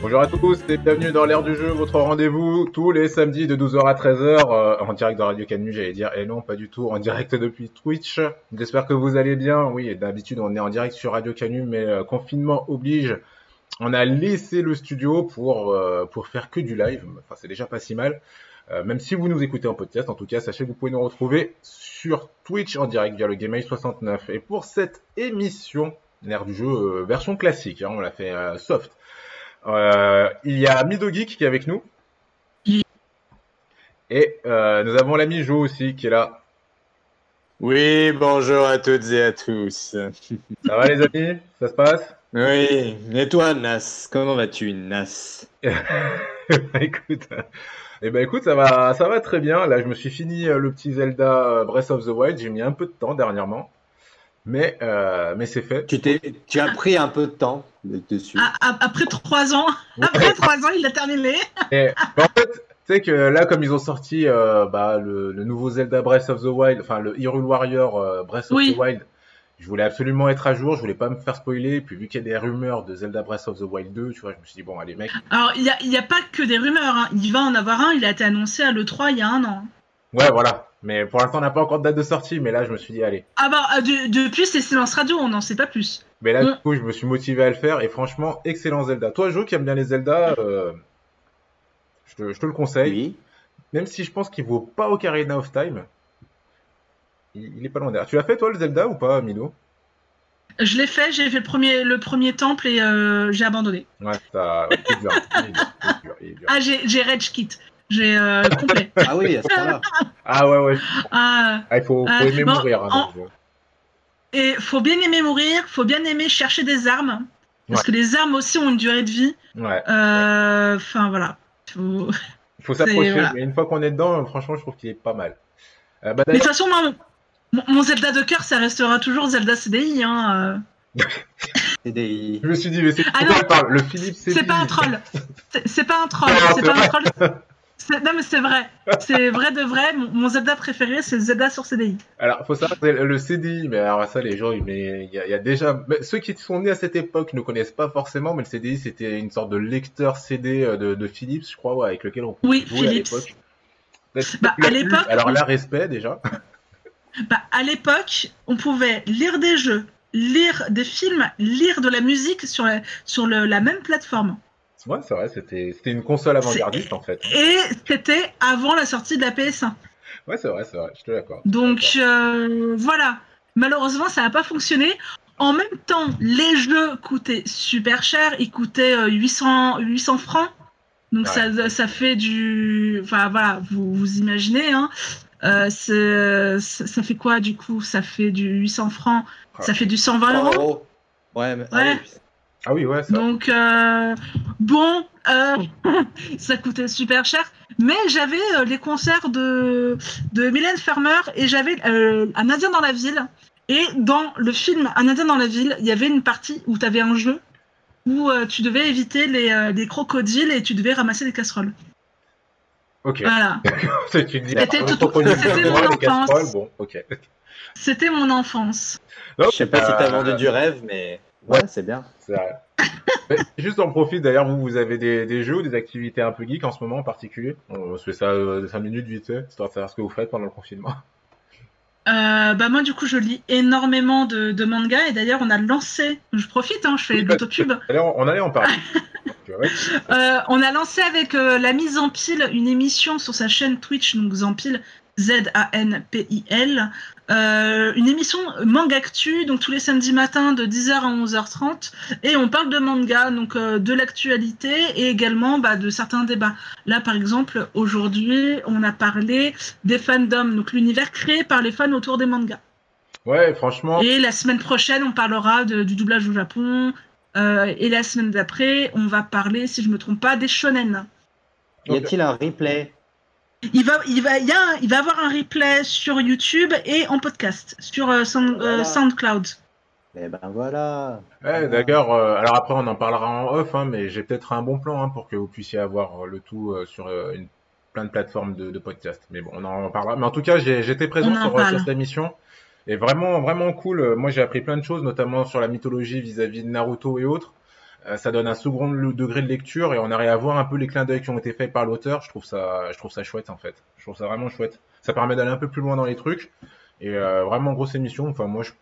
Bonjour à tous et bienvenue dans l'ère du jeu, votre rendez-vous tous les samedis de 12h à 13h euh, en direct de Radio Canu, j'allais dire, et non pas du tout, en direct depuis Twitch. J'espère que vous allez bien. Oui, d'habitude on est en direct sur Radio Canu, mais euh, confinement oblige. On a laissé le studio pour, euh, pour faire que du live, enfin c'est déjà pas si mal. Euh, même si vous nous écoutez en podcast, en tout cas, sachez que vous pouvez nous retrouver sur Twitch en direct via le GameAce 69. Et pour cette émission, l'ère du jeu euh, version classique, hein, on l'a fait euh, soft. Euh, il y a Midogeek qui est avec nous. Et euh, nous avons l'ami Jo aussi qui est là. Oui, bonjour à toutes et à tous. Ça va les amis? Ça se passe? Oui, et toi, Nas? Comment vas-tu, Nas? Écoute, euh, eh ben écoute, ça va, ça va très bien. Là, je me suis fini le petit Zelda Breath of the Wild. J'ai mis un peu de temps dernièrement, mais euh, mais c'est fait. tu, t'es, tu as pris un peu de temps dessus. Ah, ah, Après trois ans, après trois ans, il l'a terminé. Et, mais en fait, tu sais que là, comme ils ont sorti euh, bah, le, le nouveau Zelda Breath of the Wild, enfin le Hyrule Warrior euh, Breath of the Wild, je voulais absolument être à jour, je voulais pas me faire spoiler. Et puis vu qu'il y a des rumeurs de Zelda Breath of the Wild 2, tu vois, je me suis dit bon, allez mec, Alors, il n'y a, il y a pas que des rumeurs. hein. Il va en avoir un. Il a été annoncé à l'E3 il y a un an. ouais voilà. Mais pour l'instant, on n'a pas encore de date de sortie, mais là, je me suis dit allez. Ah bah, euh, de- depuis, c'est silence radio. On n'en sait pas plus. Mais là, Mm. du coup, je me suis motivé à le faire et franchement, excellent Zelda. Toi, Jo, qui aime bien les Zelda, euh, je, te, je te le conseille. Oui. Même si je pense qu'il vaut pas Ocarina of Time, il, il est pas loin derrière. Tu l'as fait toi le Zelda ou pas, Milo Je l'ai fait. J'ai fait le premier, le premier temple et euh, j'ai abandonné. Ouais, ça, ouais, il est dur. Ah, j'ai rage kit. J'ai euh, complet. Ah oui, à ce moment-là. Ah ouais, ouais. Ah, Ah, il faut, faut Ah, aimer bon, mourir. hein, en- jeu. et faut bien aimer mourir. Faut bien aimer chercher des armes. Parce Ouais. que les armes aussi ont une durée de vie. Ouais. Euh, Enfin voilà. Faut- Il faut s'approcher, voilà. mais une fois qu'on est dedans, franchement, je trouve qu'il est pas mal. Euh, bah, Mais de toute façon, moi, mon, mon Zelda de cœur, ça restera toujours Zelda CDI. Hein. euh. CDI. je me suis dit, mais c'est Ah Le Philippe, c'est C'est pas un troll. C'est pas un troll. C'est pas un troll. Non, mais c'est vrai. C'est vrai de vrai. Mon, mon Zelda préféré, c'est Zelda sur CDI. Alors, faut savoir que le CDI, mais alors ça, les gens, mais il y, a- il y a déjà, mais ceux qui sont nés à cette époque ne connaissent pas forcément, mais le CDI, c'était une sorte de lecteur CD euh, de, de Philips, je crois, ouais, avec lequel on pouvait Oui, jouer Philips. à l'époque. Peut-être Bah, à l'époque, alors on- là, respect déjà. Bah, à l'époque, on pouvait lire des jeux, lire des films, lire de la musique sur la, sur le- la même plateforme. Ouais, c'est vrai, c'était, c'était une console avant-gardiste en fait. Et c'était avant la sortie de la PS1. Ouais, c'est vrai, c'est vrai, je te l'accorde. Donc euh, voilà, malheureusement ça n'a pas fonctionné. En même temps, les jeux coûtaient super cher, ils coûtaient euh, 800, 800 francs. Donc Ouais. ça, ça fait du... Enfin voilà, vous, vous imaginez. Hein. Euh, c'est- ça, ça fait quoi du coup? Ça fait du 800 francs, ça fait du 120 euros? euros. Ouais, mais, ah Ouais. oui. Ah oui, ouais, ça. Donc euh, bon, euh, ça coûtait super cher. Mais j'avais euh, les concerts de, de Mylène Farmer et j'avais euh, Un Indien dans la ville. Et dans le film Un Indien dans la ville, il y avait une partie où tu avais un jeu où euh, tu devais éviter les, euh, les crocodiles et tu devais ramasser des casseroles. Ok. Voilà, C'était c'était mon enfance. casseroles, bon, ok. c'était mon enfance. Non, Je sais pas si t'as euh, vendu du rêve, mais ouais, c'est bien. C'est vrai. Mais juste en profite d'ailleurs, vous, vous avez des, des jeux ou des activités un peu geek en ce moment en particulier? On se fait ça euh, 5 minutes vite fait, histoire de savoir ce que vous faites pendant le confinement. Euh, bah moi du coup je lis énormément de, de mangas et d'ailleurs on a lancé, je profite, hein, je fais Oui, de l'autopub. Allez, on, allait en parler. Euh. Euh, on a lancé avec euh, la mise en pile une émission sur sa chaîne Twitch, donc Zampil, Z-A-N-P-I-L, euh, une émission manga actu, donc tous les samedis matins de 10h à 11h30, et on parle de manga, donc euh, de l'actualité et également bah, de certains débats. Là, par exemple, aujourd'hui, on a parlé des fandoms, donc l'univers créé par les fans autour des mangas. Ouais, franchement, Et la semaine prochaine, on parlera de- du doublage au Japon. Euh, et la semaine d'après, on va parler, si je me trompe pas, des shonen. Y a-t-il un replay? Il va, il va, il y a il va avoir un replay sur YouTube et en podcast sur euh, Sound- euh. SoundCloud. Eh ben voilà. ouais, d'ailleurs, euh, alors après on en parlera en off, hein, mais j'ai peut-être un bon plan hein, pour que vous puissiez avoir le tout euh, sur euh, une, plein de plateformes de, de podcast. Mais bon, on en parlera. Mais en tout cas, j'étais présent sur, cette émission. Et vraiment, vraiment cool. Moi, j'ai appris plein de choses, notamment sur la mythologie vis-à-vis de Naruto et autres. Euh, ça donne un second degré de lecture et on arrive à voir un peu les clins d'œil qui ont été faits par l'auteur. Je trouve ça, je trouve ça chouette en fait. Je trouve ça vraiment chouette. Ça permet d'aller un peu plus loin dans les trucs et euh, vraiment grosse émission. Enfin moi, je...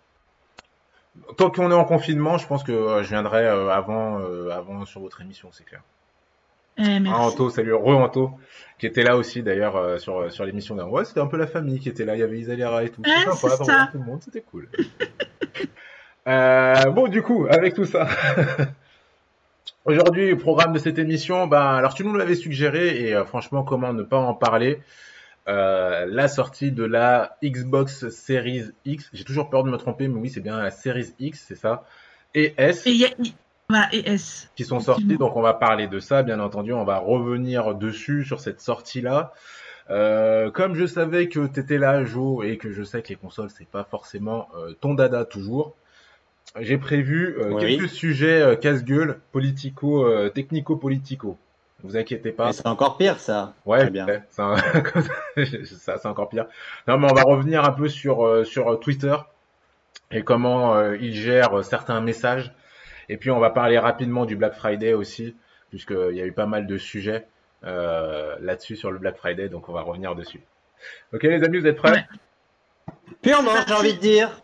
tant qu'on est en confinement, je pense que euh, je viendrai euh, avant, avant sur votre émission, c'est clair. Eh, Ah. Anto, salut, re-Anto, qui était là aussi d'ailleurs sur, sur l'émission d'avant. Ouais, c'était un peu la famille qui était là, il y avait Isalira et tout. Ouais, C'était sympa, ça. tout le monde, c'était cool. Bon, du coup, avec tout ça, aujourd'hui, le programme de cette émission, ben, alors tu nous l'avais suggéré et euh, franchement, comment ne pas en parler? Euh, La sortie de la Xbox Series X, j'ai toujours peur de me tromper, mais oui, c'est bien la Series X, c'est ça, et S Et y a- il- voilà, et S. qui sont sortis. Donc on va parler de ça, bien entendu. On va revenir dessus sur cette sortie-là. Euh, comme je savais que tu étais là, Jo, et que je sais que les consoles c'est pas forcément ton dada toujours, j'ai prévu euh, Oui. quelques sujets euh, casse-gueule, politico, euh, technico-politico. Vous inquiétez pas. Mais c'est encore pire, ça. Ouais, Très bien. ouais, c'est un- ça c'est encore pire. Non, mais on va revenir un peu sur, euh, sur Twitter et comment euh, ils gèrent certains messages. Et puis on va parler rapidement du Black Friday aussi, puisqu'il y a eu pas mal de sujets euh, là-dessus sur le Black Friday, donc on va revenir dessus. Ok les amis, vous êtes prêts? Ouais. Purement, j'ai envie de dire.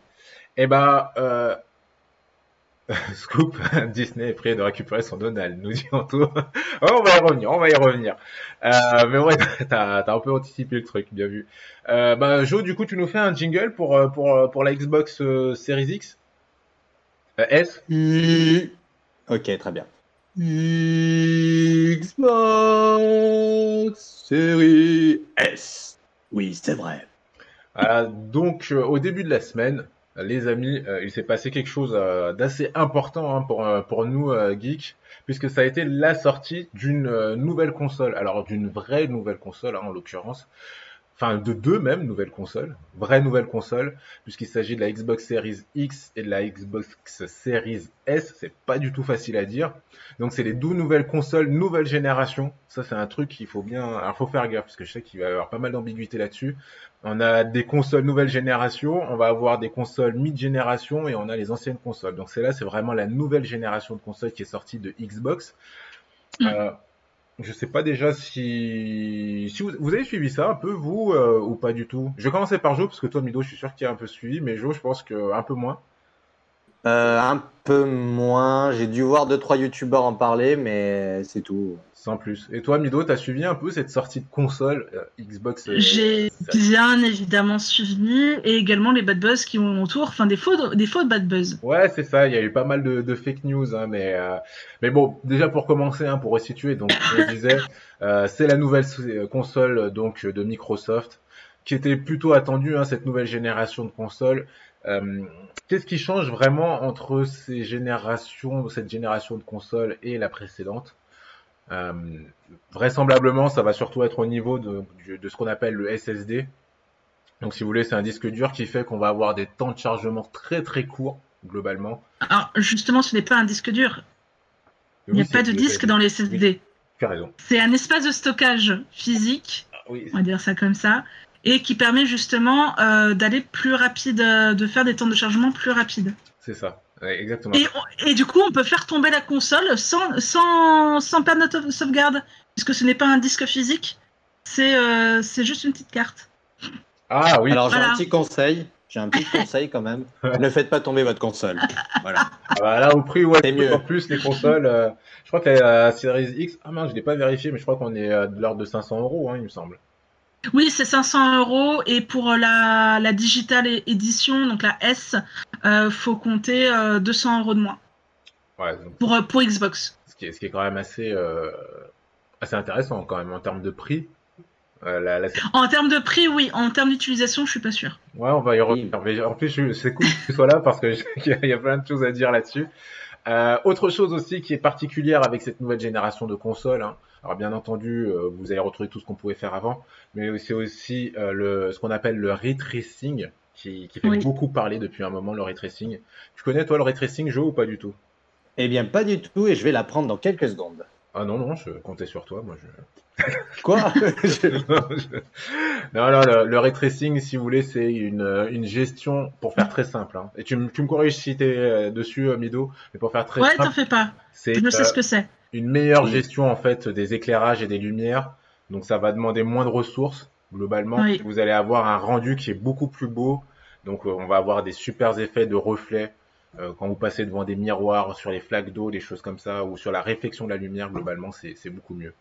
Eh ben, euh... Scoop, Disney est prêt de récupérer son Donald, nous dit Anto. Oh, on va y revenir, on va y revenir. Euh, mais ouais, t'as un peu anticipé le truc, bien vu. Euh, bah, Joe, du coup, tu nous fais un jingle pour, euh, pour, euh, pour la Xbox euh, Series X? Euh, S? Ok, très bien. Xbox Série S. Oui, c'est vrai. Voilà, donc, euh, au début de la semaine, les amis, euh, il s'est passé quelque chose euh, d'assez important hein, pour, euh, pour nous, geeks, puisque ça a été la sortie d'une nouvelle console. Alors, d'une vraie nouvelle console, hein, en l'occurrence. Enfin, de deux même nouvelles consoles. Vraie nouvelle console, puisqu'il s'agit de la Xbox Series X et de la Xbox Series S. C'est pas du tout facile à dire. Donc, c'est les deux nouvelles consoles, nouvelle génération. Ça, c'est un truc qu'il faut bien... Alors, faut faire gaffe, parce que je sais qu'il va y avoir pas mal d'ambiguïté là-dessus. On a des consoles nouvelle génération, on va avoir des consoles mid-génération et on a les anciennes consoles. Donc c'est là, c'est vraiment la nouvelle génération de consoles qui est sortie de Xbox. Euh, je sais pas déjà si, si vous, avez suivi ça un peu vous euh, ou pas du tout? Je vais commencer par Jo parce que toi Mido, je suis sûr qu'il a un peu suivi, mais Jo, je pense que un peu moins. Euh, un peu moins. J'ai dû voir deux trois youtubeurs en parler, mais c'est tout. Sans plus. Et toi Mido, t'as suivi un peu cette sortie de console euh, Xbox euh, J'ai bien évidemment suivi et également les bad buzz qui vont autour, enfin des faux, des faux bad buzz. Ouais, c'est ça. Il y a eu pas mal de, de fake news, hein, mais euh, mais bon, déjà pour commencer, hein, pour resituer, donc je disais, euh, c'est la nouvelle console donc de Microsoft qui était plutôt attendue, hein, cette nouvelle génération de consoles. Euh, Qu'est-ce qui change vraiment entre ces générations, cette génération de consoles et la précédente? Euh, Vraisemblablement, ça va surtout être au niveau de, ce qu'on appelle le SSD. Donc, si vous voulez, c'est un disque dur qui fait qu'on va avoir des temps de chargement très très courts globalement. Alors justement, ce n'est pas un disque dur, il n'y a Oui, pas de disque dans les SSD. Tu as raison. C'est un espace de stockage physique, Ah, oui, on va dire ça comme ça, et qui permet justement euh, d'aller plus rapide, euh, de faire des temps de chargement plus rapides. c'est ça. Ouais, exactement. Et, on- et du coup, on peut faire tomber la console sans, sans, sans perdre notre sauvegarde, puisque ce n'est pas un disque physique, c'est euh, c'est juste une petite carte. Ah oui, Alors j'ai Voilà. un petit conseil. J'ai un petit conseil quand même. ne faites pas tomber votre console. Voilà. Ah bah là au prix, ouais, C'est mieux. en plus les consoles. euh, je crois que la, la Series X, ah mince, je l'ai pas vérifié, mais je crois qu'on est de l'ordre de 500 euros, hein, il me semble. Oui, c'est 500 euros, et pour la, la digital édition, donc la S, euh, faut compter euh, 200 euros de moins Ouais, donc, pour, euh, pour Xbox. ce, qui est, ce qui est quand même assez, euh, assez intéressant quand même en termes de prix. Euh, la, la- En termes de prix, oui. En termes d'utilisation, je suis pas sûre. Ouais, on va y revenir. Mais En plus, c'est cool que tu sois là parce que je- il y, y a plein de choses à dire là-dessus. Euh, autre chose aussi qui est particulière avec cette nouvelle génération de consoles. hein. Alors bien entendu, euh, vous allez retrouver tout ce qu'on pouvait faire avant, mais c'est aussi euh, le, ce qu'on appelle le ray tracing qui, qui fait Oui. beaucoup parler depuis un moment. Le ray tracing. Tu connais toi le ray tracing, Joe, ou pas du tout? Eh bien, pas du tout, et je vais l'apprendre dans quelques secondes. Ah non, non, je comptais sur toi, moi. Je... Quoi? Non, je- non, non, le, le ray tracing, si vous voulez, c'est une, une gestion, pour faire très simple. hein. Et tu, me- tu me corriges si tu es dessus, euh, Mido, mais pour faire très Ouais, t'en simple, fais pas. c'est Je sais euh, ce que c'est. Une meilleure Oui. gestion en fait des éclairages et des lumières. Donc ça va demander moins de ressources globalement. Oui. Vous allez avoir un rendu qui est beaucoup plus beau. Donc euh, on va avoir des super effets de reflets euh, quand vous passez devant des miroirs, sur les flaques d'eau, des choses comme ça, ou sur la réflexion de la lumière. Globalement, c'est beaucoup mieux.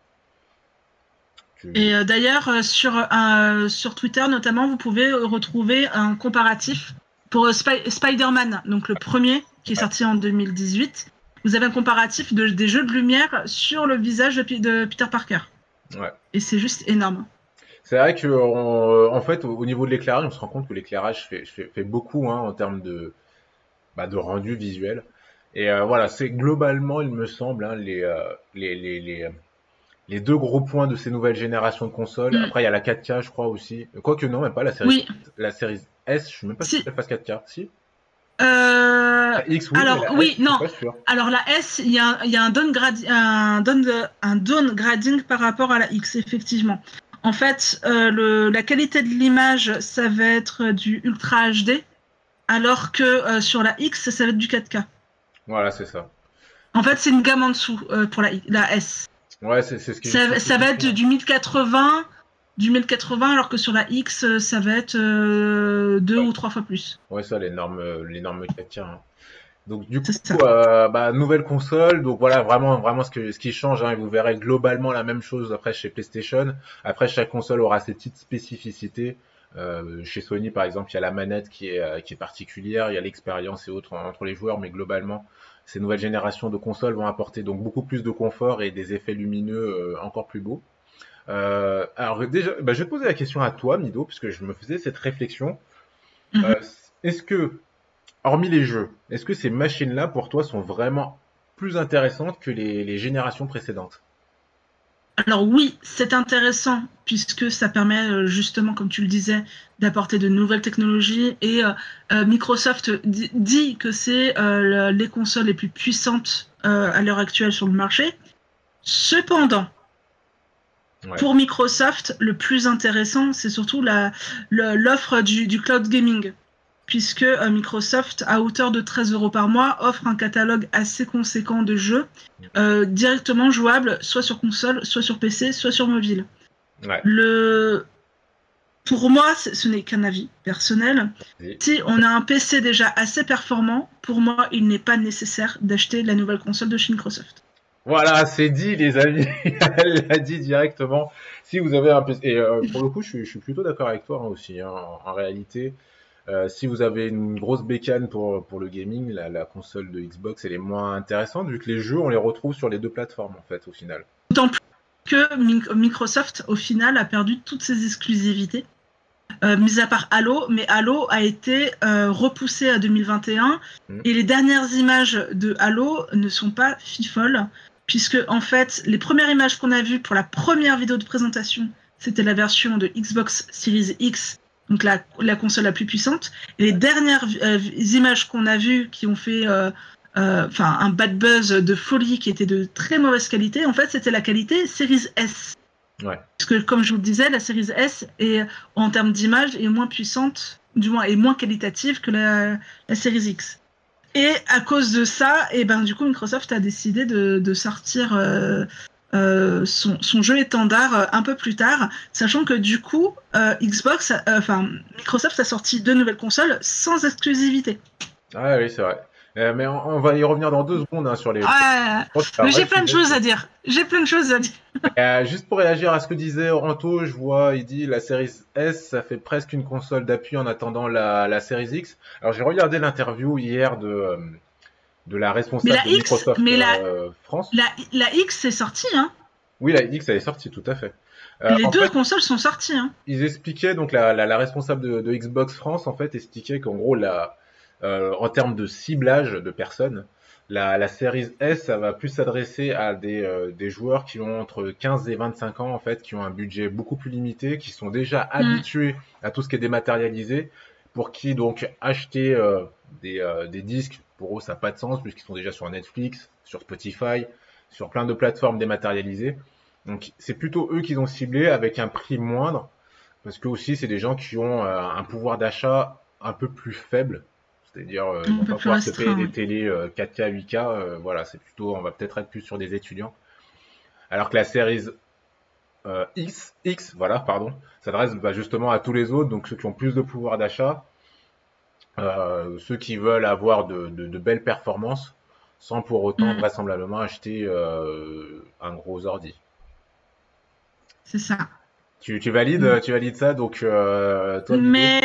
Et euh, d'ailleurs, euh, sur, euh, sur Twitter notamment, vous pouvez retrouver un comparatif pour Spi- Spider-Man, donc le premier qui est sorti en 2018. Vous avez un comparatif de, des jeux de lumière sur le visage de, Peter Parker. Ouais. Et c'est juste énorme. C'est vrai que on- en fait, au, au niveau de l'éclairage, on se rend compte que l'éclairage fait, fait, fait beaucoup hein, en termes de, bah, de rendu visuel. Et euh, voilà, c'est globalement, il me semble, hein, les, euh, les, les, les, euh, les deux gros points de ces nouvelles générations de consoles. Mm. Après, il y a la 4K, je crois aussi. Quoique non, même pas la série, Oui. la série S. Je suis même pas Si. sûr qu'elle fasse 4K. Si. Euh, La X, oui. alors, oui, S, non. alors la S, il y a, un- il y a un, downgrade, un, down, un downgrading par rapport à la X, effectivement. En fait, euh, le, la qualité de l'image, ça va être du Ultra HD, alors que euh, sur la X, ça va être du 4K. Voilà, c'est ça. En fait, c'est une gamme en dessous euh, pour la, S. Ouais, c'est c'est ce qui. Ça, ça va être du 1080, du 1080, alors que sur la X, euh, ça va être euh, deux ou trois fois plus. Ouais, ça, les normes, euh, les normes 4K. hein. Donc du coup, euh, bah, nouvelle console. Donc voilà, vraiment, vraiment ce, que, ce qui change. Hein, et vous verrez globalement la même chose après chez PlayStation. Après, chaque console aura ses petites spécificités. Euh, chez Sony, par exemple, il y a la manette qui est, qui est particulière, il y a l'expérience et autres entre les joueurs, mais globalement, ces nouvelles générations de consoles vont apporter donc beaucoup plus de confort et des effets lumineux encore plus beaux. Euh, alors déjà, bah, je vais te poser la question à toi, Mido, puisque je me faisais cette réflexion. Mhm. Euh, est-ce que, hormis les jeux, est-ce que ces machines-là, pour toi, sont vraiment plus intéressantes que les, les générations précédentes? Alors oui, c'est intéressant puisque ça permet euh, justement, comme tu le disais, d'apporter de nouvelles technologies et euh, Microsoft di- dit que c'est euh, le- les consoles les plus puissantes euh, à l'heure actuelle sur le marché. Cependant, Ouais. pour Microsoft, le plus intéressant, c'est surtout l'offre du, du cloud gaming. Puisque euh, Microsoft, à hauteur de 13 euros par mois, offre un catalogue assez conséquent de jeux euh, directement jouables, soit sur console, soit sur PC, soit sur mobile. Ouais. Le... Pour moi, ce ce n'est qu'un avis personnel. Oui. Si on a un PC déjà assez performant, pour moi, il n'est pas nécessaire d'acheter la nouvelle console de chez Microsoft. Voilà, c'est dit, les amis. Elle l'a dit directement. Si vous avez un PC, et euh, pour le coup, je suis, je suis plutôt d'accord avec toi hein, aussi. hein, en, en réalité, euh, si vous avez une grosse bécane pour, pour le gaming, la, la console de Xbox, elle est moins intéressante vu que les jeux, on les retrouve sur les deux plateformes en fait, au final. D'autant plus que Mi- Microsoft, au final, a perdu toutes ses exclusivités, euh, mis à part Halo, mais Halo a été euh, repoussé à 2021 Mm. et les dernières images de Halo ne sont pas fifoles, puisque en fait, les premières images qu'on a vues pour la première vidéo de présentation, c'était la version de Xbox Series X, donc la, la console la plus puissante, et les dernières euh, images qu'on a vues qui ont fait euh, euh, un bad buzz de folie qui était de très mauvaise qualité. En fait, c'était la qualité Series S. Ouais. Parce que, comme je vous le disais, la Series S est, en termes d'image, est moins puissante, du moins, est moins qualitative que la, la Series X. Et à cause de ça, et ben, du coup, Microsoft a décidé de, de sortir euh, euh, son, son jeu étendard euh, un peu plus tard, sachant que du coup, euh, Xbox, euh, enfin, Microsoft a sorti deux nouvelles consoles sans exclusivité. Ah oui, c'est vrai. Euh, mais on, on va y revenir dans deux secondes hein, sur les. Ah, vrai j'ai plein de choses à dire. J'ai plein de choses à dire. Euh, juste pour réagir à ce que disait Oranto, je vois, il dit la série S, ça fait presque une console d'appui en attendant la, la série X. Alors j'ai regardé l'interview hier de, euh, de la responsable la de X, Microsoft mais la- France. La, la X c'est sorti, hein. Oui, la X, elle est sortie, tout à fait. Euh, Les deux fait, consoles sont sorties, hein. ils expliquaient, donc la, la, la responsable de, de Xbox France, en fait, expliquait qu'en gros, la, en termes de ciblage de personnes, la, la série S, ça va plus s'adresser à des, euh, des joueurs qui ont entre 15 et 25 ans, en fait, qui ont un budget beaucoup plus limité, qui sont déjà habitués à tout ce qui est dématérialisé, pour qui donc acheter euh, des, euh, des disques, pour eux, ça n'a pas de sens, puisqu'ils sont déjà sur Netflix, sur Spotify, sur plein de plateformes dématérialisées. Donc c'est plutôt eux qu'ils ont ciblé avec un prix moindre, parce que aussi c'est des gens qui ont euh, un pouvoir d'achat un peu plus faible. C'est-à-dire, euh, pas plus pouvoir se payer des télés euh, 4K, 8K. euh, voilà, c'est plutôt, on va peut-être être plus sur des étudiants. Alors que la série euh, X, X, voilà, pardon, s'adresse bah, justement à tous les autres, donc ceux qui ont plus de pouvoir d'achat, euh, ceux qui veulent avoir de, de- de belles performances, sans pour autant Mm. vraisemblablement acheter euh, un gros ordi. C'est ça. Tu, tu valides, Mm. tu valides ça, donc euh, toi, Mais,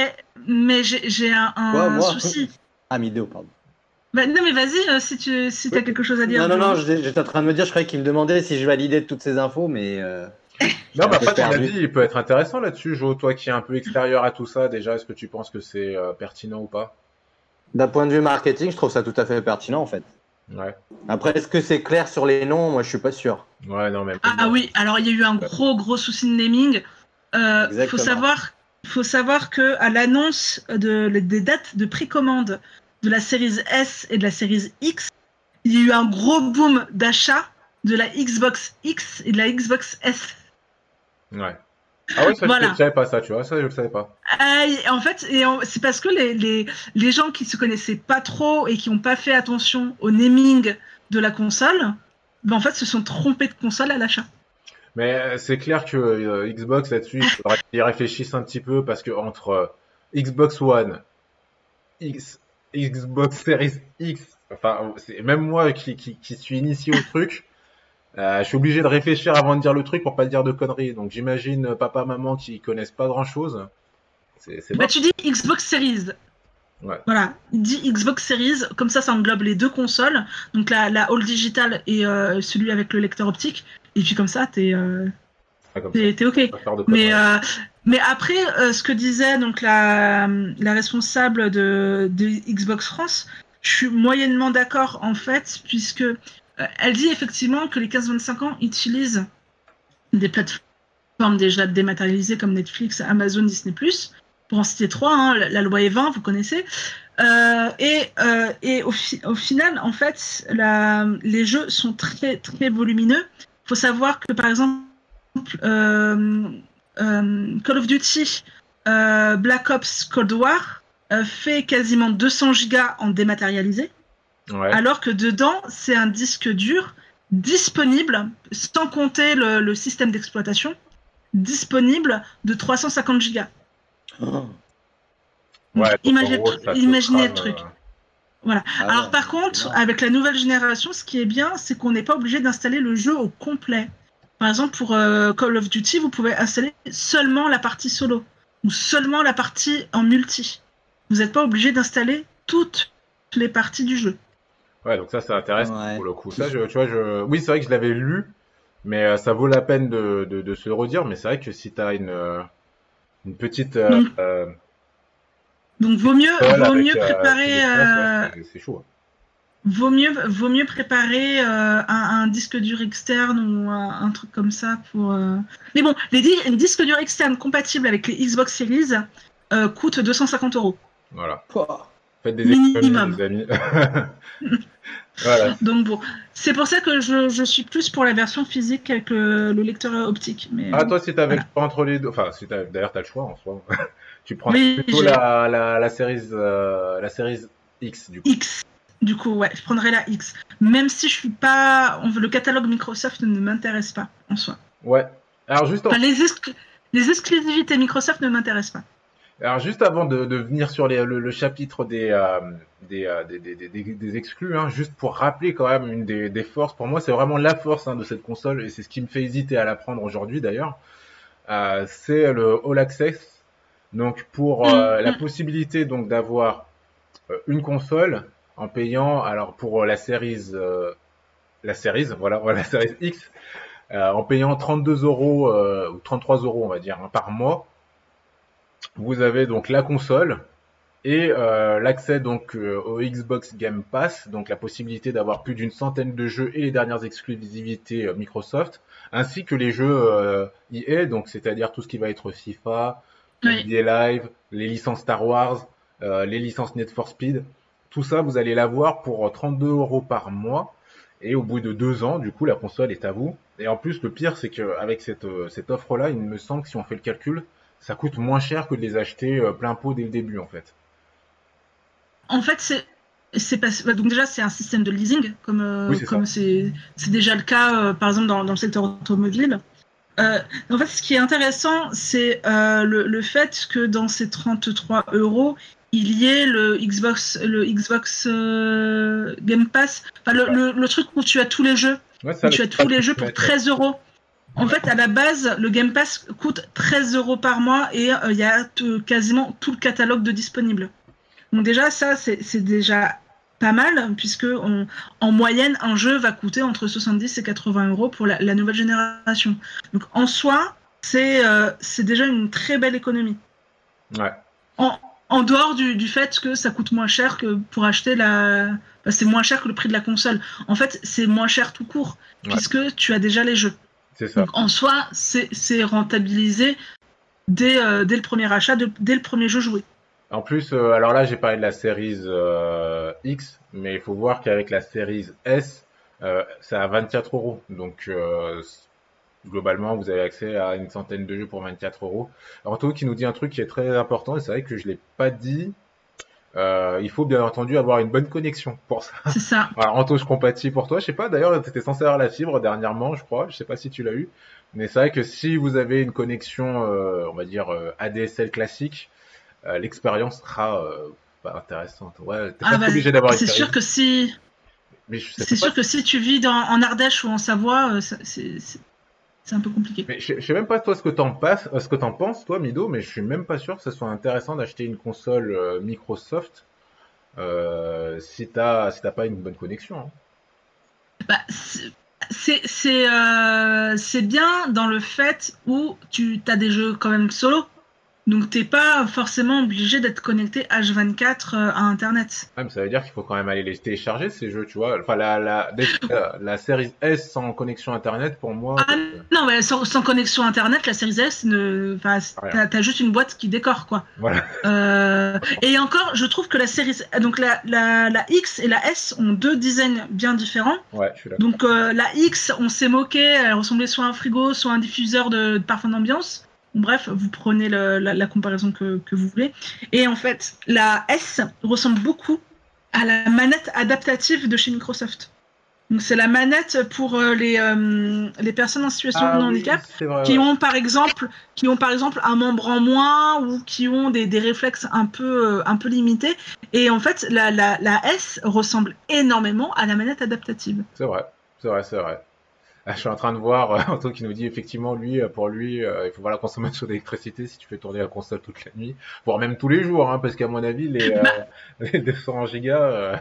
mais j'ai un, un Quoi, moi souci. Ah, Mideo, pardon. Bah, non, mais vas-y, euh, si tu si as Oui. quelque chose à dire. Non, non, non, j'étais en train de me dire, je croyais qu'il me demandait si je validais toutes ces infos, mais. euh, Non, peu après, ton avis, il peut être intéressant là-dessus, Jo. Toi qui es un peu extérieur à tout ça, déjà, est-ce que tu penses que c'est euh, pertinent ou pas? D'un point de vue marketing, je trouve ça tout à fait pertinent, en fait. Ouais. Après, est-ce que c'est clair sur les noms? Moi, je suis pas sûr. Ouais, non, même. Ah oui, alors il y a eu un gros gros souci de naming. Euh, Exactement. faut savoir, faut savoir que à l'annonce de, des dates de précommande de la série S et de la série X, il y a eu un gros boom d'achat de la Xbox X et de la Xbox S. Ouais. Ah ouais, ça, Voilà. je, je savais pas ça, tu vois, ça, je le savais pas. Et en fait, c'est parce que les, les, les gens qui se connaissaient pas trop et qui n'ont pas fait attention au naming de la console, ben en fait, se sont trompés de console à l'achat. Mais euh, c'est clair que euh, Xbox là-dessus, il faudrait qu'ils y réfléchissent un petit peu parce que entre euh, Xbox One, X, Xbox Series X, enfin, c'est même moi qui, qui, qui suis initié au truc, euh, je suis obligé de réfléchir avant de dire le truc pour pas dire de conneries. Donc j'imagine euh, papa, maman qui connaissent pas grand-chose. C'est c'est Bah, tu dis Xbox Series. Ouais. Voilà, il dit Xbox Series, comme ça, ça englobe les deux consoles, donc la, la All Digital et euh, celui avec le lecteur optique, et puis comme ça, t'es euh, comme ça, t'es- ok. Mais, euh, après, ce que disait donc la, la responsable de, de Xbox France, je suis moyennement d'accord en fait, puisque elle dit effectivement que les 15-25 ans utilisent des plateformes déjà dématérialisées comme Netflix, Amazon, Disney+, pour en citer trois, hein, la, loi est 20, vous connaissez. Euh, et euh, et au, fi- au final, en fait, la, les jeux sont très très volumineux. Il faut savoir que par exemple, euh, euh, Call of Duty euh, Black Ops Cold War euh, fait quasiment 200 gigas en dématérialisé, Ouais. alors que dedans, c'est un disque dur disponible, sans compter le, le système d'exploitation, disponible de 350 gigas. Oh. Ouais, imaginez gros, le imaginez truc. euh, Ah Alors par contre, avec la nouvelle génération, ce qui est bien, c'est qu'on n'est pas obligé d'installer le jeu au complet. Par exemple, pour euh, Call of Duty, vous pouvez installer seulement la partie solo ou seulement la partie en multi. Vous n'êtes pas obligé d'installer toutes les parties du jeu. Ouais, donc ça, intéressant Ouais. pour le coup. Ça, je, tu vois, je... Oui, c'est vrai que je l'avais lu, mais euh, ça vaut la peine de, de, de se le redire. Mais c'est vrai que si tu as une, euh, une petite. euh, Donc, euh, Donc vaut mieux, vaut avec, mieux préparer, euh, c'est- chaud. vaut mieux, vaut mieux préparer euh, un, un disque dur externe ou un, un truc comme ça pour. euh, Mais bon, les di- les disques durs externes compatibles avec les Xbox Series euh, coûtent 250 euros. Voilà. Pouah. Faites des Minimum. économies, les amis. voilà. Donc bon, c'est pour ça que je, je suis plus pour la version physique avec le, le lecteur optique. Mais Ah, toi, si t'avais Voilà. entre les deux, enfin, si d'ailleurs, t'as le choix en soi. tu prends Oui, plutôt la, la, la série, euh, la série X, du coup. X, du coup, ouais, je prendrais la X. Même si je suis pas, on veut le catalogue Microsoft ne m'intéresse pas en soi. Ouais. Alors, juste en Enfin, les, ex- les exclusivités Microsoft ne m'intéressent pas. Alors juste avant de, de venir sur les- le, le chapitre des, euh, des, euh, des, des, des- des- des exclus, hein, juste pour rappeler quand même une des, forces, pour moi c'est vraiment la force hein, de cette console et c'est ce qui me fait hésiter à la prendre aujourd'hui d'ailleurs, euh, c'est le All Access. Donc pour euh, Mhm. la possibilité donc d'avoir une console en payant, alors pour la série, la série, voilà, voilà, la série X, en payant 32 euros ou 33 euros on va dire hein, par mois vous avez donc la console et euh, l'accès donc euh, au Xbox Game Pass, donc la possibilité d'avoir plus d'une centaine de jeux et les dernières exclusivités euh, Microsoft, ainsi que les jeux euh, EA, donc c'est-à-dire tout ce qui va être FIFA, Oui. Live, les licences Star Wars, les licences Need for Speed, tout ça vous allez l'avoir pour 32 euros par mois. Et au bout de deux ans, du coup, la console est à vous. Et en plus, le pire, c'est qu'avec cette, cette offre-là, il me semble que si on fait le calcul, ça coûte moins cher que de les acheter euh, plein pot dès le début, en fait. En fait, c'est pas... Bah, donc déjà c'est un système de leasing comme euh, comme c'est déjà le cas par exemple dans, dans, le secteur automobile. Euh, en fait, ce qui est intéressant, c'est euh, le, le, fait que dans ces 33 euros, il y ait le Xbox, le Xbox Game Pass, enfin, le, le, le, truc où tu as tous les jeux, ouais, ça, tu as tous les jeux pour 13 euros. En fait, à la base, le Game Pass coûte 13 euros par mois et il y a quasiment tout le catalogue de disponible. Donc déjà, ça, c'est déjà pas mal, puisque on, en moyenne, un jeu va coûter entre 70 et 80 euros pour la, la nouvelle génération. Donc en soi, c'est euh, déjà une très belle économie. Ouais. En, en dehors du, du, fait que ça coûte moins cher que pour acheter la. Bah, c'est moins cher que le prix de la console. En fait, c'est moins cher tout court, ouais. puisque tu as déjà les jeux. Ça. Donc en soi, c'est rentabilisé dès, euh, dès le premier achat, de, dès le premier jeu joué. En plus, euh, alors là, j'ai parlé de la série euh, X, mais il faut voir qu'avec la série S, c'est à 24 euros. Donc, globalement, vous avez accès à une centaine de jeux pour 24 euros. Anto qui nous dit un truc qui est très important, et c'est vrai que je l'ai pas dit. Euh, il faut bien entendu avoir une bonne connexion pour ça. C'est ça. Alors, Anto, je compatis pour toi. Je sais pas, d'ailleurs, tu étais censé avoir la fibre dernièrement, je crois. Je sais pas si tu l'as eu. Mais c'est vrai que si vous avez une connexion, on va dire, ADSL classique, euh, l'expérience sera euh, pas intéressante. Ouais, t'es ah pas bah, obligé d'avoir C'est sûr que si. C'est sûr que si tu vis dans, en Ardèche ou en Savoie, euh, c'est un peu compliqué. Mais je, je sais même pas toi ce que t'en passes, ce que t'en penses toi Mido, mais je suis même pas sûr que ce soit intéressant d'acheter une console euh, Microsoft euh, si t'as si t'as pas une bonne connexion. Hein. Bah, c'est c'est euh, bien dans le fait où tu as des jeux quand même solo. Donc t'es pas forcément obligé d'être connecté H24 euh, à Internet. Ah, mais ça veut dire qu'il faut quand même aller les télécharger ces jeux, tu vois. Enfin la la la, la série S sans connexion Internet pour moi. Ah non mais sans, sans connexion Internet, la série S ne, enfin t'as as juste une boîte qui décore quoi. Voilà. Euh, et encore, je trouve que la série donc la, la la X et la S ont deux designs bien différents. Ouais, je suis là. Donc euh, la X, on s'est moqué, elle ressemblait soit à un frigo, soit à un diffuseur de, de parfum d'ambiance. Bref, vous prenez le, la, la, comparaison que, que, vous voulez. Et en fait, la S ressemble beaucoup à la manette adaptative de chez Microsoft. Donc c'est la manette pour euh, les, euh, les personnes en situation ah, de handicap oui, vrai, qui ouais. ont par exemple qui ont par exemple un membre en moins ou qui ont des, des réflexes un peu euh, un peu limités et en fait la, la, la S ressemble énormément à la manette adaptative. C'est vrai, c'est vrai, c'est vrai. Je suis en train de voir euh, Anto qui nous dit effectivement lui pour lui euh, il faut voir la consommation d'électricité si tu fais tourner la console toute la nuit voire même tous les jours hein, parce qu'à mon avis les, euh, les 200 gigas euh,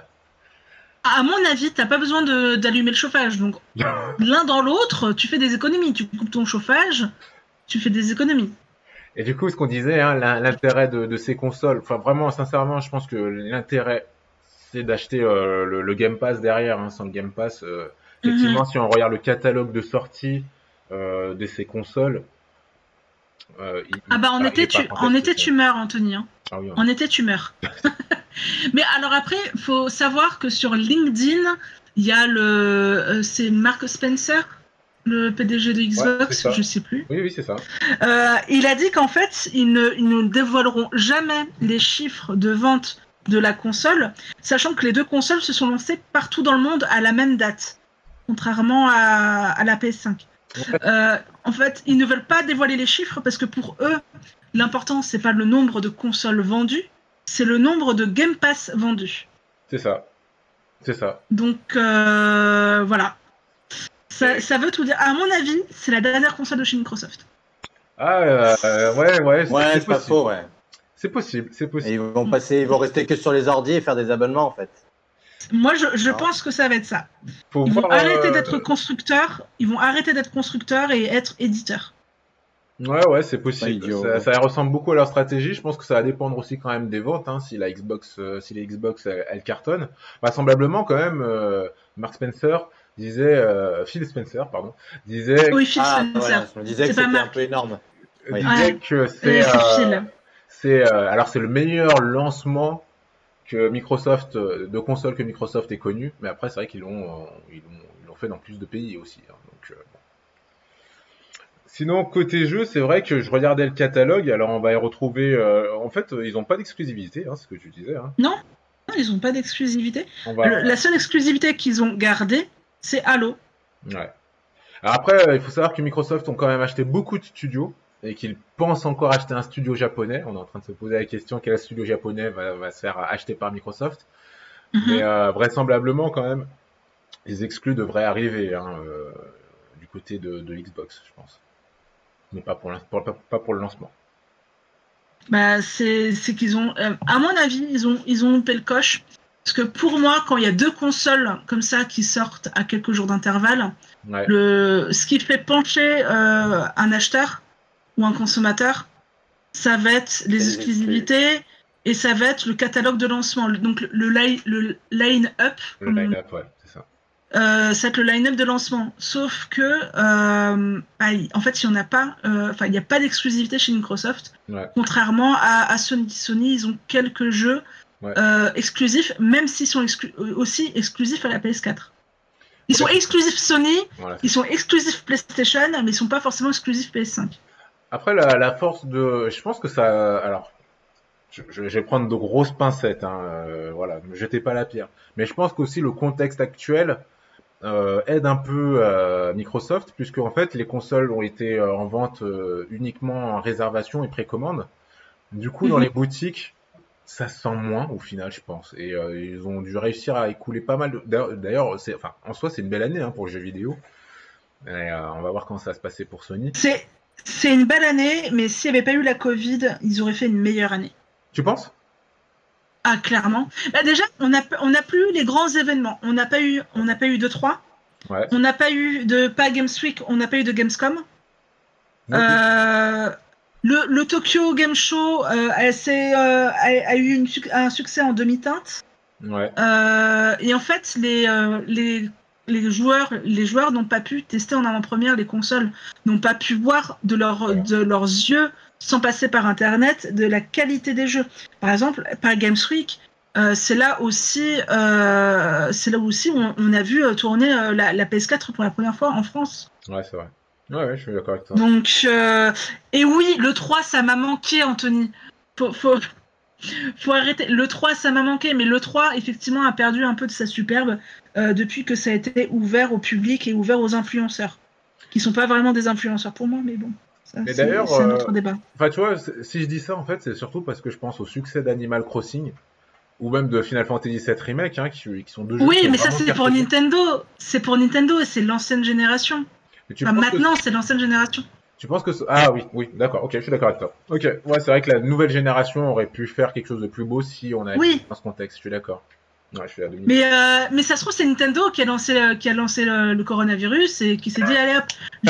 à mon avis, t'as pas besoin d'allumer le chauffage. Donc, l'un dans l'autre, tu fais des économies. Tu coupes ton chauffage, tu fais des économies. Et du coup, ce qu'on disait, hein, l'intérêt de, de, ces consoles, enfin vraiment, sincèrement, je pense que l'intérêt, c'est d'acheter euh, le, le, Game Pass derrière. Hein, sans le Game Pass, euh, effectivement, mm -hmm. si on regarde le catalogue de sortie euh, de ces consoles, euh, il, ah bah en été, tu, en été tu meurs, Anthony. Hein. Ah oui, en été, tu meurs. Mais alors après, faut savoir que sur LinkedIn, il y a le, euh, c'est Mark Spencer, le PDG de Xbox, ouais, je sais plus. Oui, oui, c'est ça. Euh, il a dit qu'en fait, ils ne, ils ne dévoileront jamais les chiffres de vente de la console, sachant que les deux consoles se sont lancées partout dans le monde à la même date, contrairement à, à la PS5. Euh, en fait, ils ne veulent pas dévoiler les chiffres parce que pour eux, l'important c'est pas le nombre de consoles vendues, c'est le nombre de Game Pass vendus. C'est ça. C'est ça. Donc euh, voilà. Ça, ça, veut tout dire. À mon avis, c'est la dernière console de chez Microsoft. Ah euh, ouais ouais. Ouais, c'est pas faux ouais. C'est possible, c'est possible. Et ils vont passer, ils vont rester que sur les ordi et faire des abonnements en fait. Moi, je, je pense que ça va être ça. Faut ils voir, vont arrêter euh... d'être constructeurs, ils vont arrêter d'être constructeurs et être éditeurs. Ouais, ouais, c'est possible. Ça, ça, ressemble beaucoup à leur stratégie. Je pense que ça va dépendre aussi quand même des ventes. Hein, si la Xbox, euh, si les Xbox elles, elles cartonnent, vraisemblablement quand même, euh, Mark Spencer disait, euh, Phil Spencer, pardon, disait. Oui, Phil ah, Spencer. Voilà, je me disais que c'était un peu énorme. Oui. Disait ouais. que c'est, c'est alors c'est le meilleur lancement que Microsoft, euh, de consoles que Microsoft est connu, mais après c'est vrai qu'ils l'ont, euh, ils l'ont, ils l'ont fait dans plus de pays aussi. hein, donc, euh, bon. Sinon côté jeu, c'est vrai que je regardais le catalogue, alors on va y retrouver. euh, en fait, ils n'ont pas d'exclusivité, hein, c'est ce que tu disais. Hein. Non, ils n'ont pas d'exclusivité. Va. La seule exclusivité qu'ils ont gardée, c'est Halo. Ouais. Alors après, il faut savoir que Microsoft ont quand même acheté beaucoup de studios et qu'ils pensent encore acheter un studio japonais. On est en train de se poser la question quel studio japonais va, va se faire acheter par Microsoft. Mhm. Mais euh, vraisemblablement, quand même, les exclus devraient arriver hein, euh, du côté de, de Xbox, je pense. Mais pas pour, l'in- pour- pas, pas pour le lancement. Bah, c'est qu'ils ont, euh, à mon avis, ils ont, ils ont loupé le coche. Parce que pour moi, quand il y a deux consoles comme ça qui sortent à quelques jours d'intervalle, Ouais. le, ce qui fait pencher euh, un acheteur ou un consommateur, ça va être les exclusivités et ça va être le catalogue de lancement. Donc le, le line- le line-up, Le line-up, ouais, c'est ça. euh, ça va être le line-up de lancement. Sauf que, euh, en fait, il n'y en a pas, euh, enfin, il n'y a pas d'exclusivité chez Microsoft. Ouais. Contrairement à, à Sony. Sony, ils ont quelques jeux Ouais. exclusifs, même s'ils sont exclu- aussi exclusifs à la PS4. Ils sont exclusifs Sony, Voilà, ils sont exclusifs PlayStation, mais ils sont pas forcément exclusifs PS5. Après, la, la force de. Je pense que ça. Alors, je, je vais prendre de grosses pincettes, hein, euh, voilà, ne me jetez pas la pierre. Mais je pense qu'aussi le contexte actuel euh, aide un peu euh, Microsoft, puisque en fait, les consoles ont été en vente uniquement en réservation et précommande. Du coup, dans Mhm. les boutiques, ça se sent moins au final, je pense. Et ils ont dû réussir à écouler pas mal. de- D'ailleurs- enfin, en soi, c'est une belle année hein, pour le jeu vidéo. Et, on va voir comment ça va se passer pour Sony. C'est c'est une belle année, mais s'il n'y avait pas eu la Covid, ils auraient fait une meilleure année. Tu penses? Ah, clairement. Bah, déjà, on n'a on plus eu les grands événements. On n'a pas eu, on n'a pas eu de 3. Ouais. On n'a pas eu de pas Games Week, on n'a pas eu de Gamescom. Euh, le, le Tokyo Game Show euh, euh, a- a eu une un succès en demi-teinte. Ouais. Et en fait, les, les, les joueurs, les joueurs n'ont pas pu tester en avant-première les consoles, n'ont pas pu voir de, leur, de leurs yeux, sans passer par Internet, de la qualité des jeux. Par exemple, par Games Week, euh, c'est là aussi, euh, c'est là aussi où on, on a vu euh, tourner euh, la, la PS4 pour la première fois en France. Ouais, c'est vrai. Ouais, ouais, je suis d'accord avec toi. Donc, et oui, le 3, ça m'a manqué, Anthony. Faut, faut, faut arrêter. Le 3, ça m'a manqué, mais le 3, effectivement, a perdu un peu de sa superbe euh, depuis que ça a été ouvert au public et ouvert aux influenceurs. Qui sont pas vraiment des influenceurs pour moi, mais bon. ça, Mais d'ailleurs, c'est euh, autre débat. Enfin, tu vois, si je dis ça, en fait, c'est surtout parce que je pense au succès d'Animal Crossing ou même de Final Fantasy VII Remake, hein, qui, qui sont deux jeux Oui, ont mais ça, c'est pour. Nintendo. C'est pour Nintendo et c'est l'ancienne génération. Enfin, que, maintenant, c'est l'ancienne génération. Tu penses que... ce- Ah oui, oui, d'accord, ok, je suis d'accord avec toi. Ok, ouais, c'est vrai que la nouvelle génération aurait pu faire quelque chose de plus beau si on avait Oui. dans ce contexte, je suis d'accord. Ouais, je suis à. Mais, euh, mais ça se trouve, c'est Nintendo qui a lancé, euh, qui a lancé le, le coronavirus et qui s'est dit, allez hop,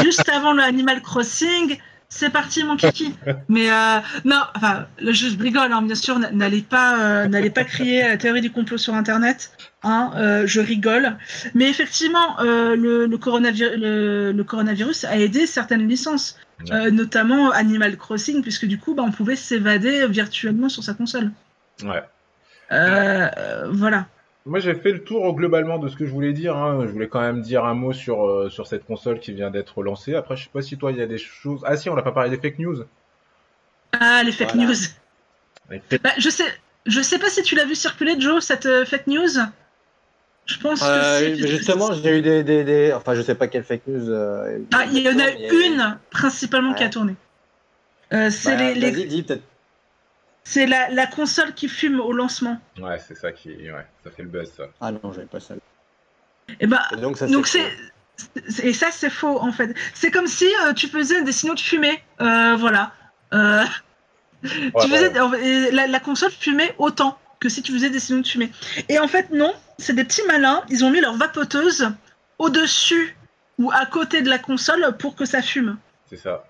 juste avant le Animal Crossing, c'est parti mon kiki. Mais euh, non, enfin, je rigole, hein, bien sûr, n'allez pas, euh, n'allez pas crier à la théorie du complot sur Internet. Hein, euh, je rigole. Mais effectivement, euh, le, le, coronavir- le, le coronavirus a aidé certaines licences, Ouais. euh, notamment Animal Crossing, puisque du coup, bah, on pouvait s'évader virtuellement sur sa console. Ouais. Euh, euh, voilà. Moi, j'ai fait le tour globalement de ce que je voulais dire. hein. Je voulais quand même dire un mot sur, euh, sur cette console qui vient d'être lancée. Après, je sais pas si toi, il y a des choses... Ah si, on n'a pas parlé des fake news. Ah, les fake Voilà. news. Les fake- Bah, je sais, je sais pas si tu l'as vu circuler, Joe, cette euh, fake news. Je pense Euh, que si. mais justement, j'ai eu des, des, des- Enfin, je sais pas quelle fake news. euh, Ah, il y en a mais une principalement qui a tourné. Euh, c'est Bah, les, les- Vas-y, dis peut-être. C'est la, la console qui fume au lancement. Ouais, c'est ça qui... Ouais, ça fait le buzz, ça. Ah non, j'avais pas ça. Et bah, Et donc, ça, donc c'est. et ça c'est faux en fait. C'est comme si euh, tu faisais des signaux de fumée. Euh, voilà. Euh, tu faisais, la, la console fumait autant que si tu faisais des signaux de fumée. Et en fait, non, c'est des petits malins. Ils ont mis leur vapoteuse au-dessus ou à côté de la console pour que ça fume. C'est ça.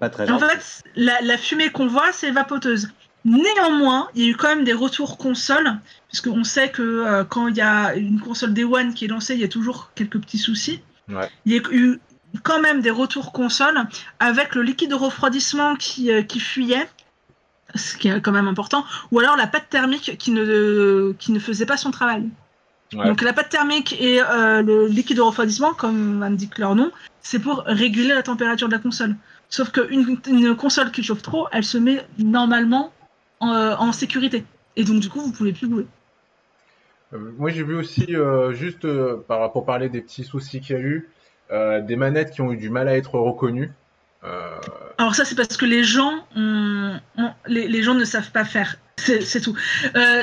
Pas très Et en fait, la, la fumée qu'on voit, c'est vapoteuse. Néanmoins, il y a eu quand même des retours console, puisqu'on sait que euh, quand il y a une console Day One qui est lancée, il y a toujours quelques petits soucis. Ouais. Il y a eu quand même des retours console avec le liquide de refroidissement qui, euh, qui fuyait. ce qui est quand même important, ou alors la pâte thermique qui ne, qui ne faisait pas son travail. Ouais. Donc la pâte thermique et euh, le liquide de refroidissement, comme indique leur nom, c'est pour réguler la température de la console. Sauf qu'une une console qui chauffe trop, elle se met normalement en, euh, en sécurité. Et donc du coup, vous pouvez plus jouer. Euh, moi, j'ai vu aussi, euh, juste euh, par, pour parler des petits soucis qu'il y a eu, des manettes qui ont eu du mal à être reconnues. Alors ça, c'est parce que les gens, ont- ont- les, les gens ne savent pas faire. C'est tout.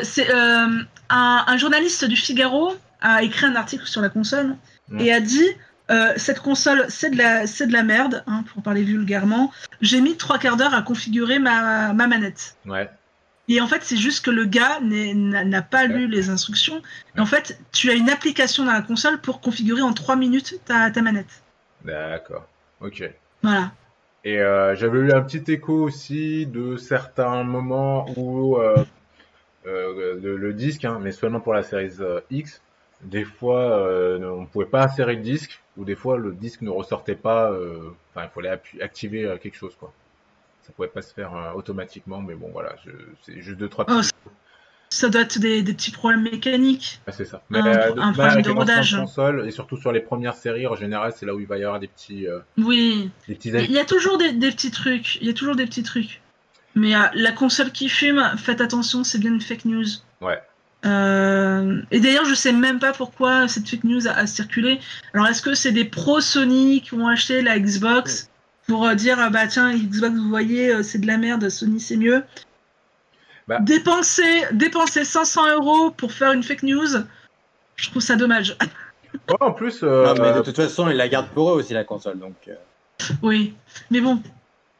C'est un, un journaliste du Figaro a écrit un article sur la console Mm. et a dit euh, cette console, c'est de la, c'est de la merde, hein, pour parler vulgairement. J'ai mis trois quarts d'heure à configurer ma, ma manette. ouais. Et en fait, c'est juste que le gars n'a pas lu les instructions. Et en fait, tu as une application dans la console pour configurer en trois minutes ta, ta manette. D'accord. Ok. Voilà. Et euh, j'avais eu un petit écho aussi de certains moments où euh, euh, le, le disque, hein, mais seulement pour la série X, des fois euh, on ne pouvait pas insérer le disque, ou des fois le disque ne ressortait pas, euh, enfin il fallait activer euh, quelque chose quoi. Ça pouvait pas se faire automatiquement, mais bon voilà, c'est juste deux trois Oh. Ça doit être des, des petits problèmes mécaniques. Ah, c'est ça. Mais un- de un manière, problème de rodage. console et surtout sur les premières séries, en général, c'est là où il va y avoir des petits, Oui. des petits Il y a toujours des, des petits trucs. Il y a toujours des petits trucs. Mais euh, la console qui fume, faites attention, c'est bien une fake news. Ouais. Euh, et d'ailleurs, je sais même pas pourquoi cette fake news a, a circulé. Alors, est-ce que c'est des pros Sony qui ont acheté la Xbox pour euh, dire ah bah tiens Xbox vous voyez euh, c'est de la merde, Sony c'est mieux. Bah. Dépenser dépenser 500 euros pour faire une fake news, je trouve ça dommage. Ouais, en plus, euh, Non, mais de toute façon, ils la gardent pour eux aussi, la console. Donc, euh, oui, mais bon,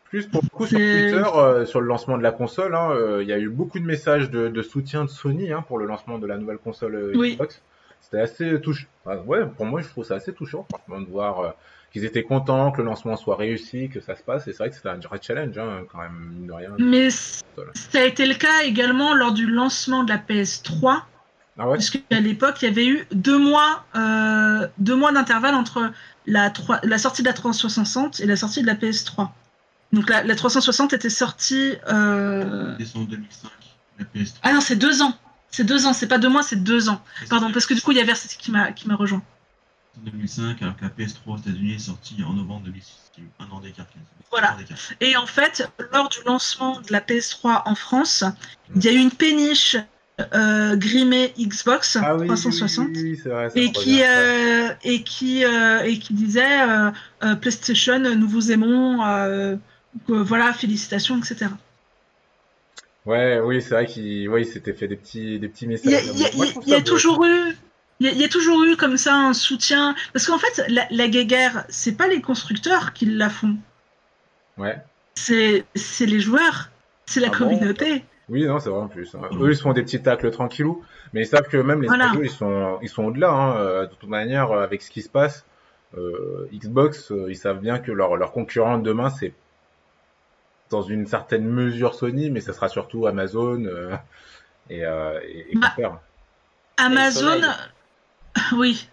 Plus pour le coup sur Twitter, euh, sur le lancement de la console, hein, euh, il y a eu beaucoup de messages de, de soutien de Sony hein, pour le lancement de la nouvelle console euh, Oui. Xbox. C'était assez touchant. Enfin, ouais, pour moi, je trouve ça assez touchant, franchement, de voir euh, qu'ils étaient contents que le lancement soit réussi, que ça se passe. Et c'est vrai que c'était un vrai challenge, hein, quand même, mine de rien. mais ça a été le cas également lors du lancement de la PS3. Ah ouais? Puisqu'à l'époque, il y avait eu deux mois, deux mois d'intervalle entre la sortie de la 360 et la sortie de la PS3. Donc la, la 360 était sortie. euh, Décembre 2005, la PS3. Ah non, c'est deux ans. C'est deux ans, c'est pas deux mois, c'est deux ans. Pardon, parce que du coup, il y a Versetti qui m'a qui m'a rejoint. 2005, alors que la PS3 aux États-Unis est sortie en novembre 2006. Il y a eu un an d'écart. Voilà. Et en fait, lors du lancement de la PS3 en France, il y a eu une péniche euh, grimée Xbox Ah oui, 360. oui, oui, oui, c'est vrai. ça et qui ça. euh, et qui euh, et qui disait euh, euh, PlayStation nous vous aimons euh, que, voilà félicitations etc Ouais, oui, c'est vrai qu'il ouais, s'était fait des petits, des petits il messages. y a, il y a- Moi, y toujours eu il y, a, il y a toujours eu comme ça un soutien parce qu'en fait la, la guéguerre c'est pas les constructeurs qui la font Ouais. c'est c'est les joueurs c'est la Ah bon communauté Oui, non, c'est vrai en plus. hein. Eux, ils se font des petits tacles tranquillous, mais ils savent que même les Voilà. studios, ils sont, ils sont au-delà. Hein. Euh, De toute manière, avec ce qui se passe, euh, Xbox, euh, ils savent bien que leur, leur concurrent de demain, c'est dans une certaine mesure Sony, mais ça sera surtout Amazon euh, et, euh, et, et Bah. Amazon oui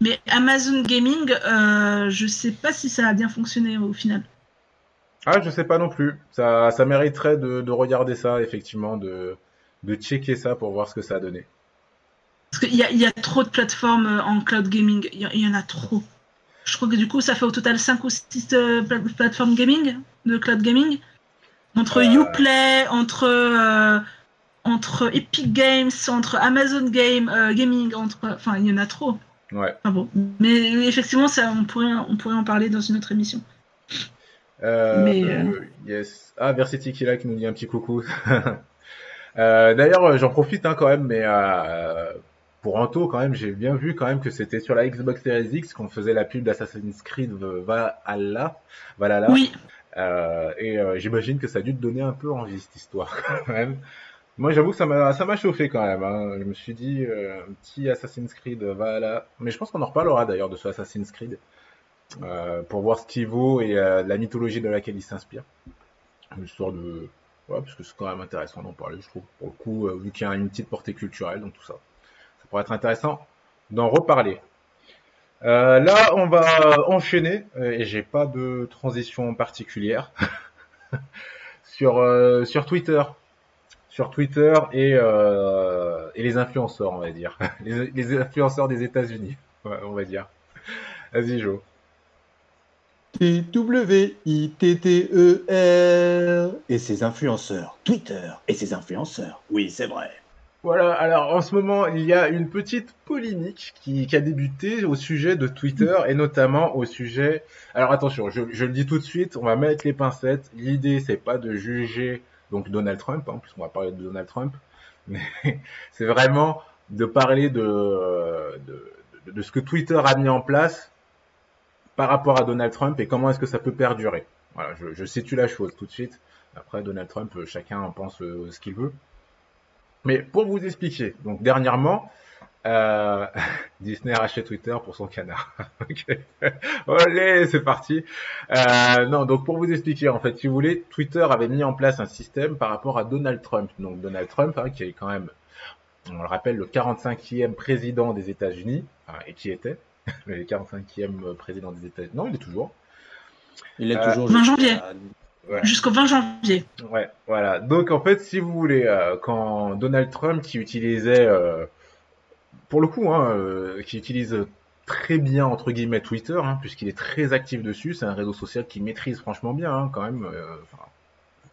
mais Amazon Gaming euh, je sais pas si ça a bien fonctionné au final Ah, je sais pas non plus. Ça, ça mériterait de, de regarder ça, effectivement, de, de checker ça pour voir ce que ça a donné. Parce qu'il y a, il y a trop de plateformes euh, en cloud gaming, il y, il y en a trop. Je crois que du coup, ça fait au total 5 ou 6 plateformes gaming, de cloud gaming. Entre Euh. Uplay, entre, euh, entre Epic Games, entre Amazon Game, euh, Gaming, entre... Enfin, il y en a trop. Ouais. Enfin bon. Mais effectivement, ça, on, pourrait, on pourrait en parler dans une autre émission. Euh, Mais, euh, euh, yes. Ah, Versity qui est là, qui nous dit un petit coucou. Euh, D'ailleurs, euh, j'en profite hein, quand même, mais euh, pour Anto, quand même, j'ai bien vu quand même que c'était sur la Xbox Series X qu'on faisait la pub d'Assassin's Creed Valhalla. Valhalla. Oui, Euh, et euh, j'imagine que ça a dû te donner un peu envie cette histoire quand même. Moi, j'avoue que ça m'a ça m'a chauffé quand même. hein. Je me suis dit euh, un petit Assassin's Creed Valhalla. Mais je pense qu'on en reparlera d'ailleurs de ce Assassin's Creed euh, pour voir ce qu'il vaut et euh, la mythologie de laquelle il s'inspire. Histoire de ouais, parce que c'est quand même intéressant d'en parler, je trouve. Pour le coup, euh, vu qu'il y a une petite portée culturelle dans tout ça, ça pourrait être intéressant d'en reparler. Euh, là, on va enchaîner, euh, et j'ai pas de transition particulière. sur, euh, sur Twitter, sur Twitter et, et les influenceurs, on va dire. Les, influenceurs des États-Unis, on va dire. Vas-y, Jo. T-W-I-T-T-E-R et ses influenceurs. Twitter et ses influenceurs. Oui, c'est vrai. Voilà, alors en ce moment, il y a une petite polémique qui, a débuté au sujet de Twitter et notamment au sujet. Alors attention, je, le dis tout de suite, on va mettre les pincettes. L'idée, c'est pas de juger donc Donald Trump, hein, puisqu'on va parler de Donald Trump, mais c'est vraiment de parler de, de, ce que Twitter a mis en place par rapport à Donald Trump et comment est-ce que ça peut perdurer. Voilà, je, je situe la chose tout de suite. Après, Donald Trump, chacun en pense euh, ce qu'il veut. Mais pour vous expliquer, donc dernièrement, euh, Disney a racheté Twitter pour son canard. ok, allez, c'est parti. Euh, non, donc pour vous expliquer, en fait, si vous voulez, Twitter avait mis en place un système par rapport à Donald Trump. Donc Donald Trump, hein, qui est quand même, on le rappelle, le 45e président des États-Unis, et qui était le 45e président des États-Unis. Non, il est toujours. Il est Euh, toujours 20 jusqu'à- janvier. Ouais. Jusqu'au 20 janvier. Ouais, voilà. Donc en fait, si vous voulez, euh, quand Donald Trump qui utilisait, euh, pour le coup, hein, euh, qui utilise très bien entre guillemets Twitter, hein, puisqu'il est très actif dessus, c'est un réseau social qu'il maîtrise franchement bien, hein, quand même. euh,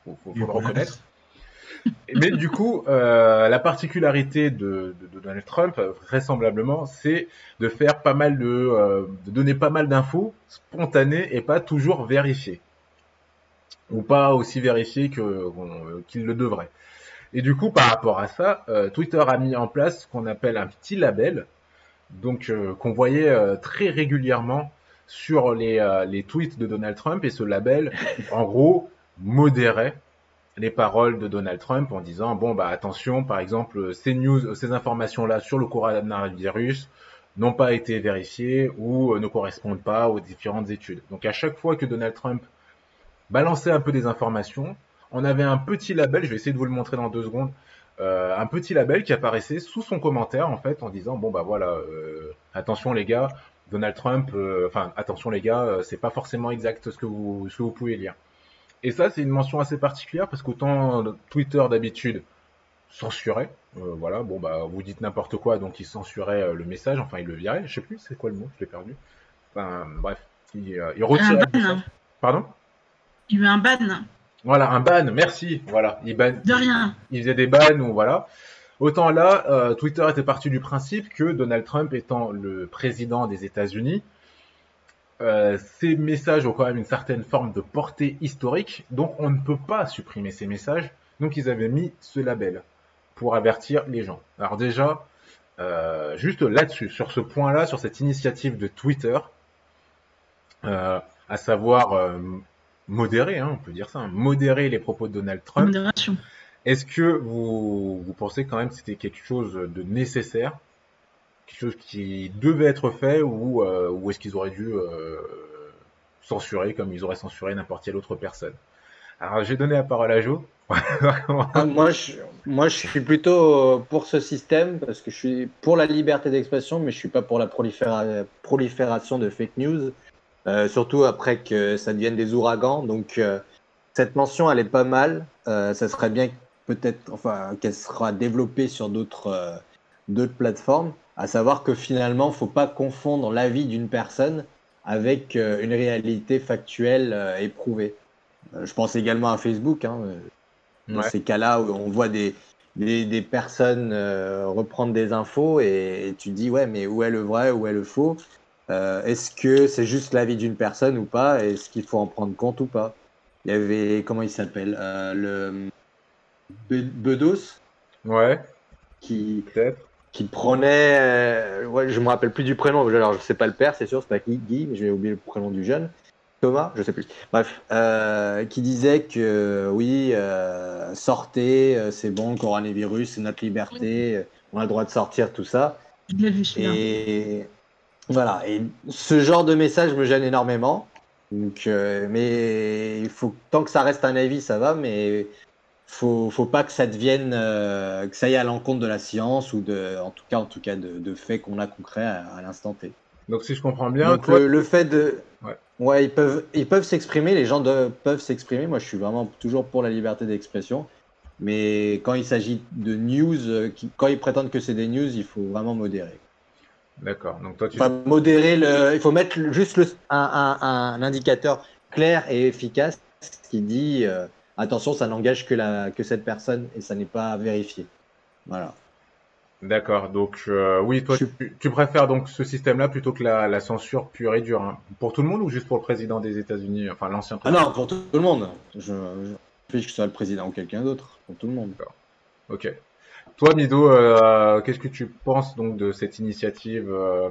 faut, faut- faut le reconnaître. Mais du coup, euh, la particularité de, de- de Donald Trump, vraisemblablement, c'est de faire pas mal de, euh, de donner pas mal d'infos spontanées et pas toujours vérifiées, ou pas aussi vérifiées que qu'on- qu'il le devrait. Et du coup, par rapport à ça, euh, Twitter a mis en place ce qu'on appelle un petit label, donc euh, qu'on voyait euh, très régulièrement sur les, euh, les tweets de Donald Trump, et ce label, en gros, modérait les paroles de Donald Trump en disant bon bah attention par exemple ces news ces informations là sur le coronavirus n'ont pas été vérifiées ou euh, ne correspondent pas aux différentes études. Donc à chaque fois que Donald Trump balançait un peu des informations, on avait un petit label, je vais essayer de vous le montrer dans deux secondes, euh, un petit label qui apparaissait sous son commentaire en fait en disant bon bah voilà euh, attention les gars Donald Trump euh, enfin attention les gars euh, c'est pas forcément exact ce que vous ce que vous pouvez lire. Et ça, c'est une mention assez particulière parce qu'autant Twitter d'habitude censurait, euh, voilà, bon bah vous dites n'importe quoi, donc il censurait euh, le message, enfin il le virait, je sais plus c'est quoi le mot, je l'ai perdu. Enfin bref, il, euh, il retirait le message. Pardon? Il y a eu un ban? Voilà, un ban, merci, voilà, il, ban, De rien. il faisait des bans ou voilà. Autant là, euh, Twitter était parti du principe que Donald Trump étant le président des États-Unis, euh, ces messages ont quand même une certaine forme de portée historique, donc on ne peut pas supprimer ces messages. Donc ils avaient mis ce label pour avertir les gens. Alors déjà, euh, juste là-dessus, sur ce point-là, sur cette initiative de Twitter, euh, à savoir euh, modérer, hein, on peut dire ça, hein, modérer les propos de Donald Trump. Modération. Est-ce que vous, vous pensez quand même que c'était quelque chose de nécessaire, quelque chose qui devait être fait, ou, euh, ou est-ce qu'ils auraient dû euh, censurer comme ils auraient censuré n'importe quelle autre personne? Alors j'ai donné la parole à Joe. Ah, moi, je, moi, je suis plutôt pour ce système parce que je suis pour la liberté d'expression, mais je suis pas pour la proliféra- prolifération de fake news, euh, surtout après que ça devienne des ouragans. Donc, euh, cette mention, elle est pas mal. Euh, ça serait bien peut-être, enfin, qu'elle sera développée sur d'autres d'autres plateformes. À savoir que finalement, faut pas confondre l'avis d'une personne avec une réalité factuelle éprouvée. Je pense également à Facebook. Hein, dans Ouais. ces cas-là où on voit des, des, des personnes euh, reprendre des infos et, et tu dis ouais mais où est le vrai, où est le faux? Euh, Est-ce que c'est juste l'avis d'une personne ou pas? Est-ce qu'il faut en prendre compte ou pas? Il y avait comment il s'appelle Euh, le Be- Bedos? Ouais, qui, qui prenait euh, ouais je me rappelle plus du prénom. Alors je sais pas le père c'est sûr c'est pas Guy, mais je vais oublier le prénom du jeune. Thomas je sais plus. Bref euh, qui disait que oui euh, sortez euh, c'est bon le coronavirus c'est notre liberté on a le droit de sortir tout ça. Je l'ai vu celui-là. et voilà et ce genre de message me gêne énormément donc euh, mais il faut tant que ça reste un avis ça va mais faut faut pas que ça devienne euh, que ça y à l'encontre de la science ou de en tout cas en tout cas de, de faits qu'on a concrets à, à l'instant T. Donc si je comprends bien, Donc toi, le, le fait de Ouais. ouais ils peuvent ils peuvent s'exprimer les gens de- peuvent s'exprimer moi je suis vraiment toujours pour la liberté d'expression Mais quand il s'agit de news, euh, qui- quand ils prétendent que c'est des news, il faut vraiment modérer. D'accord. Donc toi, tu Enfin, modérer, le, il faut mettre juste le- un, un- un indicateur clair et efficace qui dit euh, attention, ça n'engage que, la, que cette personne et ça n'est pas vérifié. Voilà. D'accord. Donc euh, oui, toi, Je- tu, tu préfères donc ce système-là plutôt que la, la censure pure et dure. hein. Pour tout le monde ou juste pour le président des États-Unis, enfin l'ancien Ah président non, pour tout, le monde. Je, je fiche que ce soit le président ou quelqu'un d'autre. Pour tout le monde. Ok. Toi, Mido, euh, qu'est-ce que tu penses donc de cette initiative euh,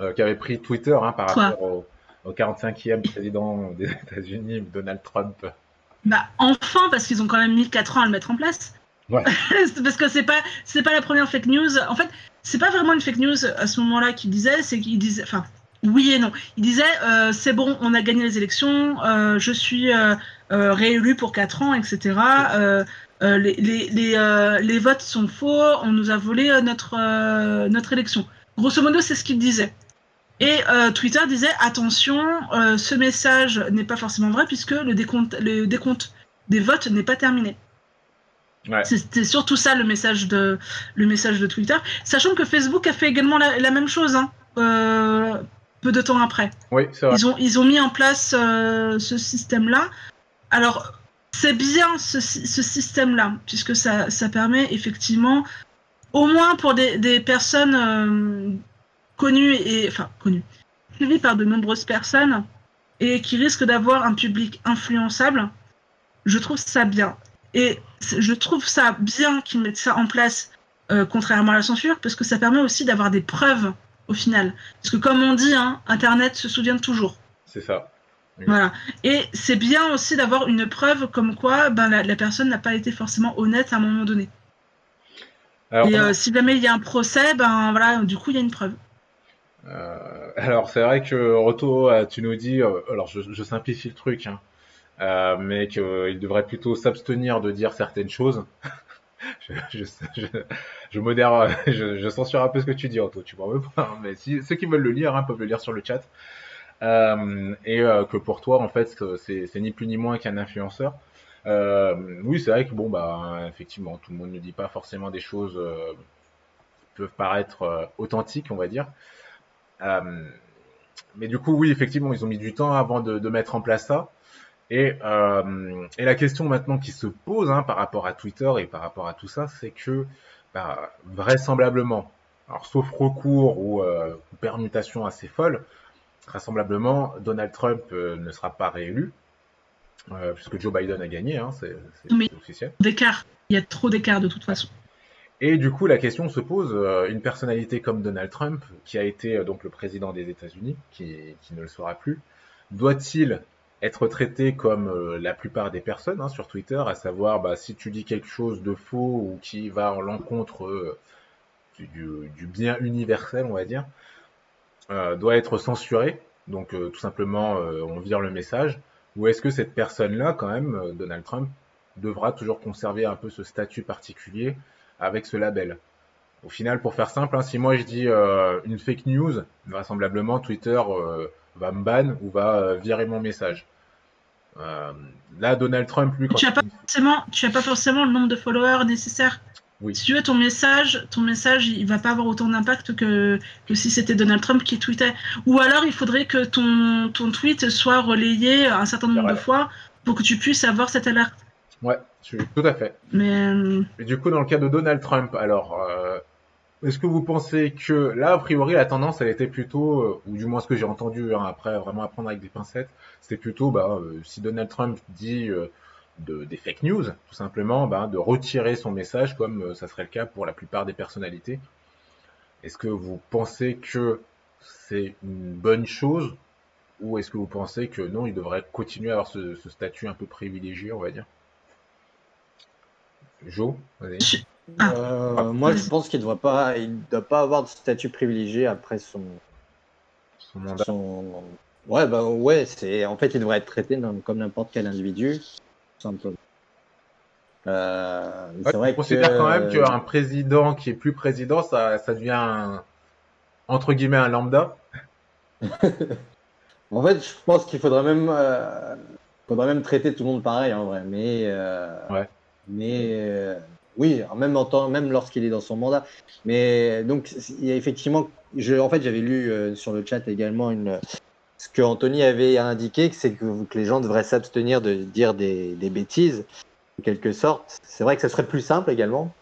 euh, qu'avait pris Twitter hein, par rapport au, au 45e président des États-Unis, Donald Trump? Bah enfin, parce qu'ils ont quand même mis 4 ans à le mettre en place. Ouais. Parce que c'est pas c'est pas la première fake news. En fait, c'est pas vraiment une fake news à ce moment-là qu'il disait, c'est qu'il disait, enfin, oui et non. Il disait, euh, c'est bon, on a gagné les élections, euh, je suis euh, réélu pour 4 ans, etc. Euh, euh, les, les, les, euh, les votes sont faux, on nous a volé euh, notre, notre élection. Grosso modo, c'est ce qu'il disait. Et Twitter disait attention, ce message n'est pas forcément vrai puisque le décompte, le décompte des votes n'est pas terminé. Ouais. C'était surtout ça le message de le message de Twitter, sachant que Facebook a fait également la, la même chose, hein, peu de temps après. Oui, c'est vrai. Ils ont ils ont mis en place ce système-là. Alors c'est bien ce, sy- ce système-là puisque ça ça permet effectivement, au moins pour des, personnes euh, connues et enfin connues, suivies par de nombreuses personnes et qui risquent d'avoir un public influençable. Je trouve ça bien. Et je trouve ça bien qu'ils mettent ça en place, euh, contrairement à la censure, parce que ça permet aussi d'avoir des preuves au final. Parce que comme on dit, hein, Internet se souvient toujours. C'est ça. Voilà. Et c'est bien aussi d'avoir une preuve comme quoi ben, la, la personne n'a pas été forcément honnête à un moment donné. Alors, Et euh, si jamais il y a un procès, ben voilà, du coup il y a une preuve. Euh, alors c'est vrai que Roto, euh, tu nous dis, alors je, je simplifie le truc, hein, euh, mais qu'il devrait plutôt s'abstenir de dire certaines choses. je, je, je, je modère, je, censure un peu ce que tu dis, Roto, tu hein, mais si, ceux qui veulent le lire hein, peuvent le lire sur le chat. Euh, et euh, que pour toi, en fait, c'est c'est ni plus ni moins qu'un influenceur. Euh, oui, c'est vrai que bon, bah, effectivement, tout le monde ne dit pas forcément des choses euh, qui peuvent paraître euh, authentiques, on va dire. Euh, mais du coup, oui, effectivement, ils ont mis du temps avant de, de mettre en place ça. Et, euh, et la question maintenant qui se pose hein, par rapport à Twitter et par rapport à tout ça, c'est que bah, vraisemblablement, alors sauf recours ou, euh, permutation assez folle, vraisemblablement Donald Trump euh, ne sera pas réélu, euh, puisque Joe Biden a gagné, hein, c'est officiel. D'écart. Il y a trop d'écart de toute façon. Et du coup, la question se pose, euh, une personnalité comme Donald Trump, qui a été donc le président des États-Unis, qui, qui ne le sera plus, doit-il être traité comme la plupart des personnes hein, sur Twitter, à savoir bah, si tu dis quelque chose de faux ou qui va en l'encontre euh, du, bien universel, on va dire, doit être censuré, donc euh, tout simplement euh, on vire le message, ou est-ce que cette personne-là, quand même, euh, Donald Trump, devra toujours conserver un peu ce statut particulier avec ce label? Au final, pour faire simple, hein, si moi je dis euh, une fake news, vraisemblablement Twitter euh, va me ban ou va euh, virer mon message. Euh, là, Donald Trump, lui, quand Tu as pas pas forcément le nombre de followers nécessaire? Oui. Si tu veux ton message, ton message, il va pas avoir autant d'impact que, que si c'était Donald Trump qui tweetait. Ou alors il faudrait que ton, ton tweet soit relayé un certain nombre de fois pour que tu puisses avoir cette alerte. Ouais, tout à fait. Mais euh, Et du coup, dans le cas de Donald Trump, alors, euh, est-ce que vous pensez que là, a priori, la tendance, elle était plutôt, euh, ou du moins ce que j'ai entendu, hein, après vraiment à prendre avec des pincettes, c'était plutôt, bah, euh, si Donald Trump dit de, des fake news, tout simplement, bah, de retirer son message, comme euh, ça serait le cas pour la plupart des personnalités. Est-ce que vous pensez que c'est une bonne chose, ou est-ce que vous pensez que non, il devrait continuer à avoir ce, ce statut un peu privilégié, on va dire? Joe, vas-y. Ah. Euh, moi, je pense qu'il ne doit pas, il doit pas avoir de statut privilégié après son, Son mandat. son... Ouais, bah ouais, c'est en fait, il devrait être traité comme n'importe quel individu, simplement. Euh, Ouais, vrai considère que quand même qu'un président qui est plus président, ça, ça devient un- entre guillemets un lambda. En fait, je pense qu'il faudrait même, euh, faudrait même traiter tout le monde pareil en vrai, mais euh, Ouais. Mais euh, oui, même en temps, même lorsqu'il est dans son mandat. Mais donc, il y a effectivement, je, en fait, j'avais lu euh, sur le chat également une, ce que Anthony avait indiqué, c'est que, que les gens devraient s'abstenir de dire des, des bêtises, en quelque sorte. C'est vrai que ce serait plus simple également.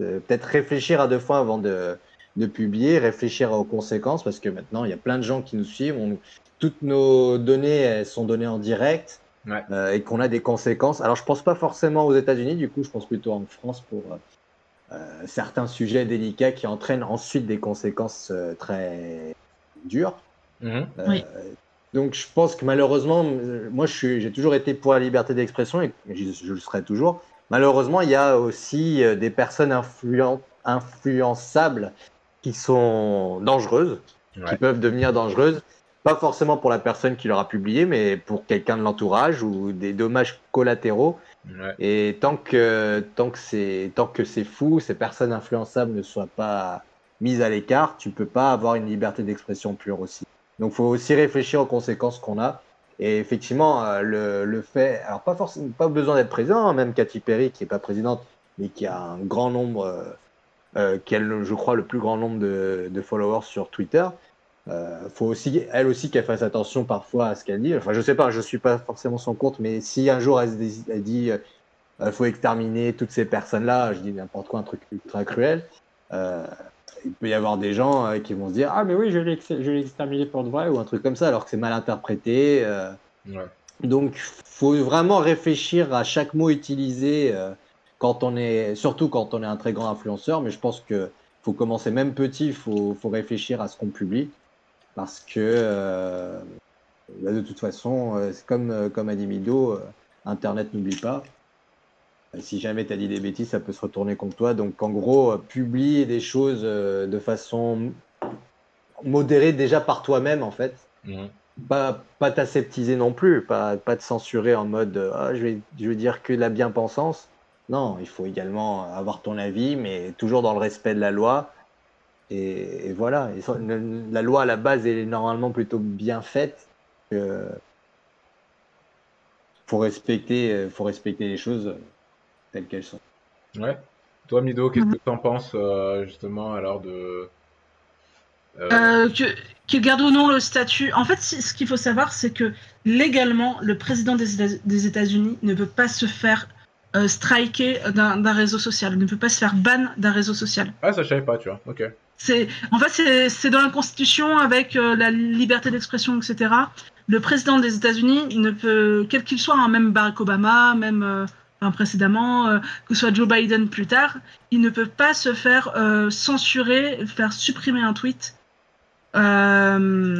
Euh, Peut-être réfléchir à deux fois avant de, de publier, réfléchir aux conséquences, parce que maintenant, il y a plein de gens qui nous suivent. On- toutes nos données elles sont données en direct Ouais. euh, et qu'on a des conséquences. Alors, je pense pas forcément aux États-Unis, du coup, je pense plutôt en France pour euh, euh, certains sujets délicats qui entraînent ensuite des conséquences euh, très dures. Mhm. Euh, Oui. Donc, je pense que malheureusement, euh, moi, j'ai toujours été pour la liberté d'expression et je, je le serai toujours. Malheureusement, il y a aussi euh, des personnes influen- influençables qui sont dangereuses, qui peuvent devenir dangereuses. Pas forcément pour la personne qui l'aura publié, mais pour quelqu'un de l'entourage ou des dommages collatéraux. Ouais. Et tant que, tant que c'est, tant que c'est fou, ces personnes influençables ne soient pas mises à l'écart, tu peux pas avoir une liberté d'expression pure aussi. Donc, faut aussi réfléchir aux conséquences qu'on a. Et effectivement, euh, le, fait, alors pas forcément, pas besoin d'être président, hein, même Katy Perry, qui est pas présidente, mais qui a un grand nombre, euh, euh, qui a, je crois, le plus grand nombre de, followers sur Twitter. Euh, faut aussi, elle aussi, qu'elle fasse attention parfois à ce qu'elle dit. Enfin, je sais pas, je suis pas forcément son compte, mais si un jour elle, dé- elle dit, euh, faut exterminer toutes ces personnes-là, je dis n'importe quoi, un truc ultra cruel. euh, il peut y avoir des gens euh, qui vont se dire ah mais oui je l'ai exterminé pour de vrai ou un truc comme ça alors que c'est mal interprété euh. Ouais. donc faut vraiment réfléchir à chaque mot utilisé euh, quand on est surtout quand on est un très grand influenceur mais je pense que faut commencer même petit faut, faut réfléchir à ce qu'on publie parce que euh, bah, de toute façon comme comme a dit Mido internet n'oublie pas si jamais tu as dit des bêtises, ça peut se retourner contre toi. Donc, en gros, euh, publie des choses euh, de façon modérée déjà par toi-même, en fait. Mhm. Pas, pas t'aseptiser non plus, pas, pas te censurer en mode euh, Ah, je, vais, je vais dire que de la bien-pensance. Non, il faut également avoir ton avis, mais toujours dans le respect de la loi. Et, et voilà, Et ça, le- la loi à la base est normalement plutôt bien faite. que faut respecter, faut respecter les choses telles qu'elles sont. Ouais. Toi, Mido, qu'est-ce Mhm. que t'en penses euh, justement alors de. euh, Euh, que, que garde ou non le statut? En fait, ce qu'il faut savoir, c'est que légalement, le président des, Éta- des États-Unis ne peut pas se faire euh, striker d'un réseau social, ne peut pas se faire ban d'un réseau social. Ah, ça, je savais pas, tu vois. Ok. C'est, en fait, c'est- c'est dans la Constitution avec euh, la liberté d'expression, etc. Le président des États-Unis ne peut, quel qu'il soit, hein, même Barack Obama, même euh, enfin, précédemment, euh, que ce soit Joe Biden plus tard, il ne peut pas se faire euh, censurer, faire supprimer un tweet. Euh,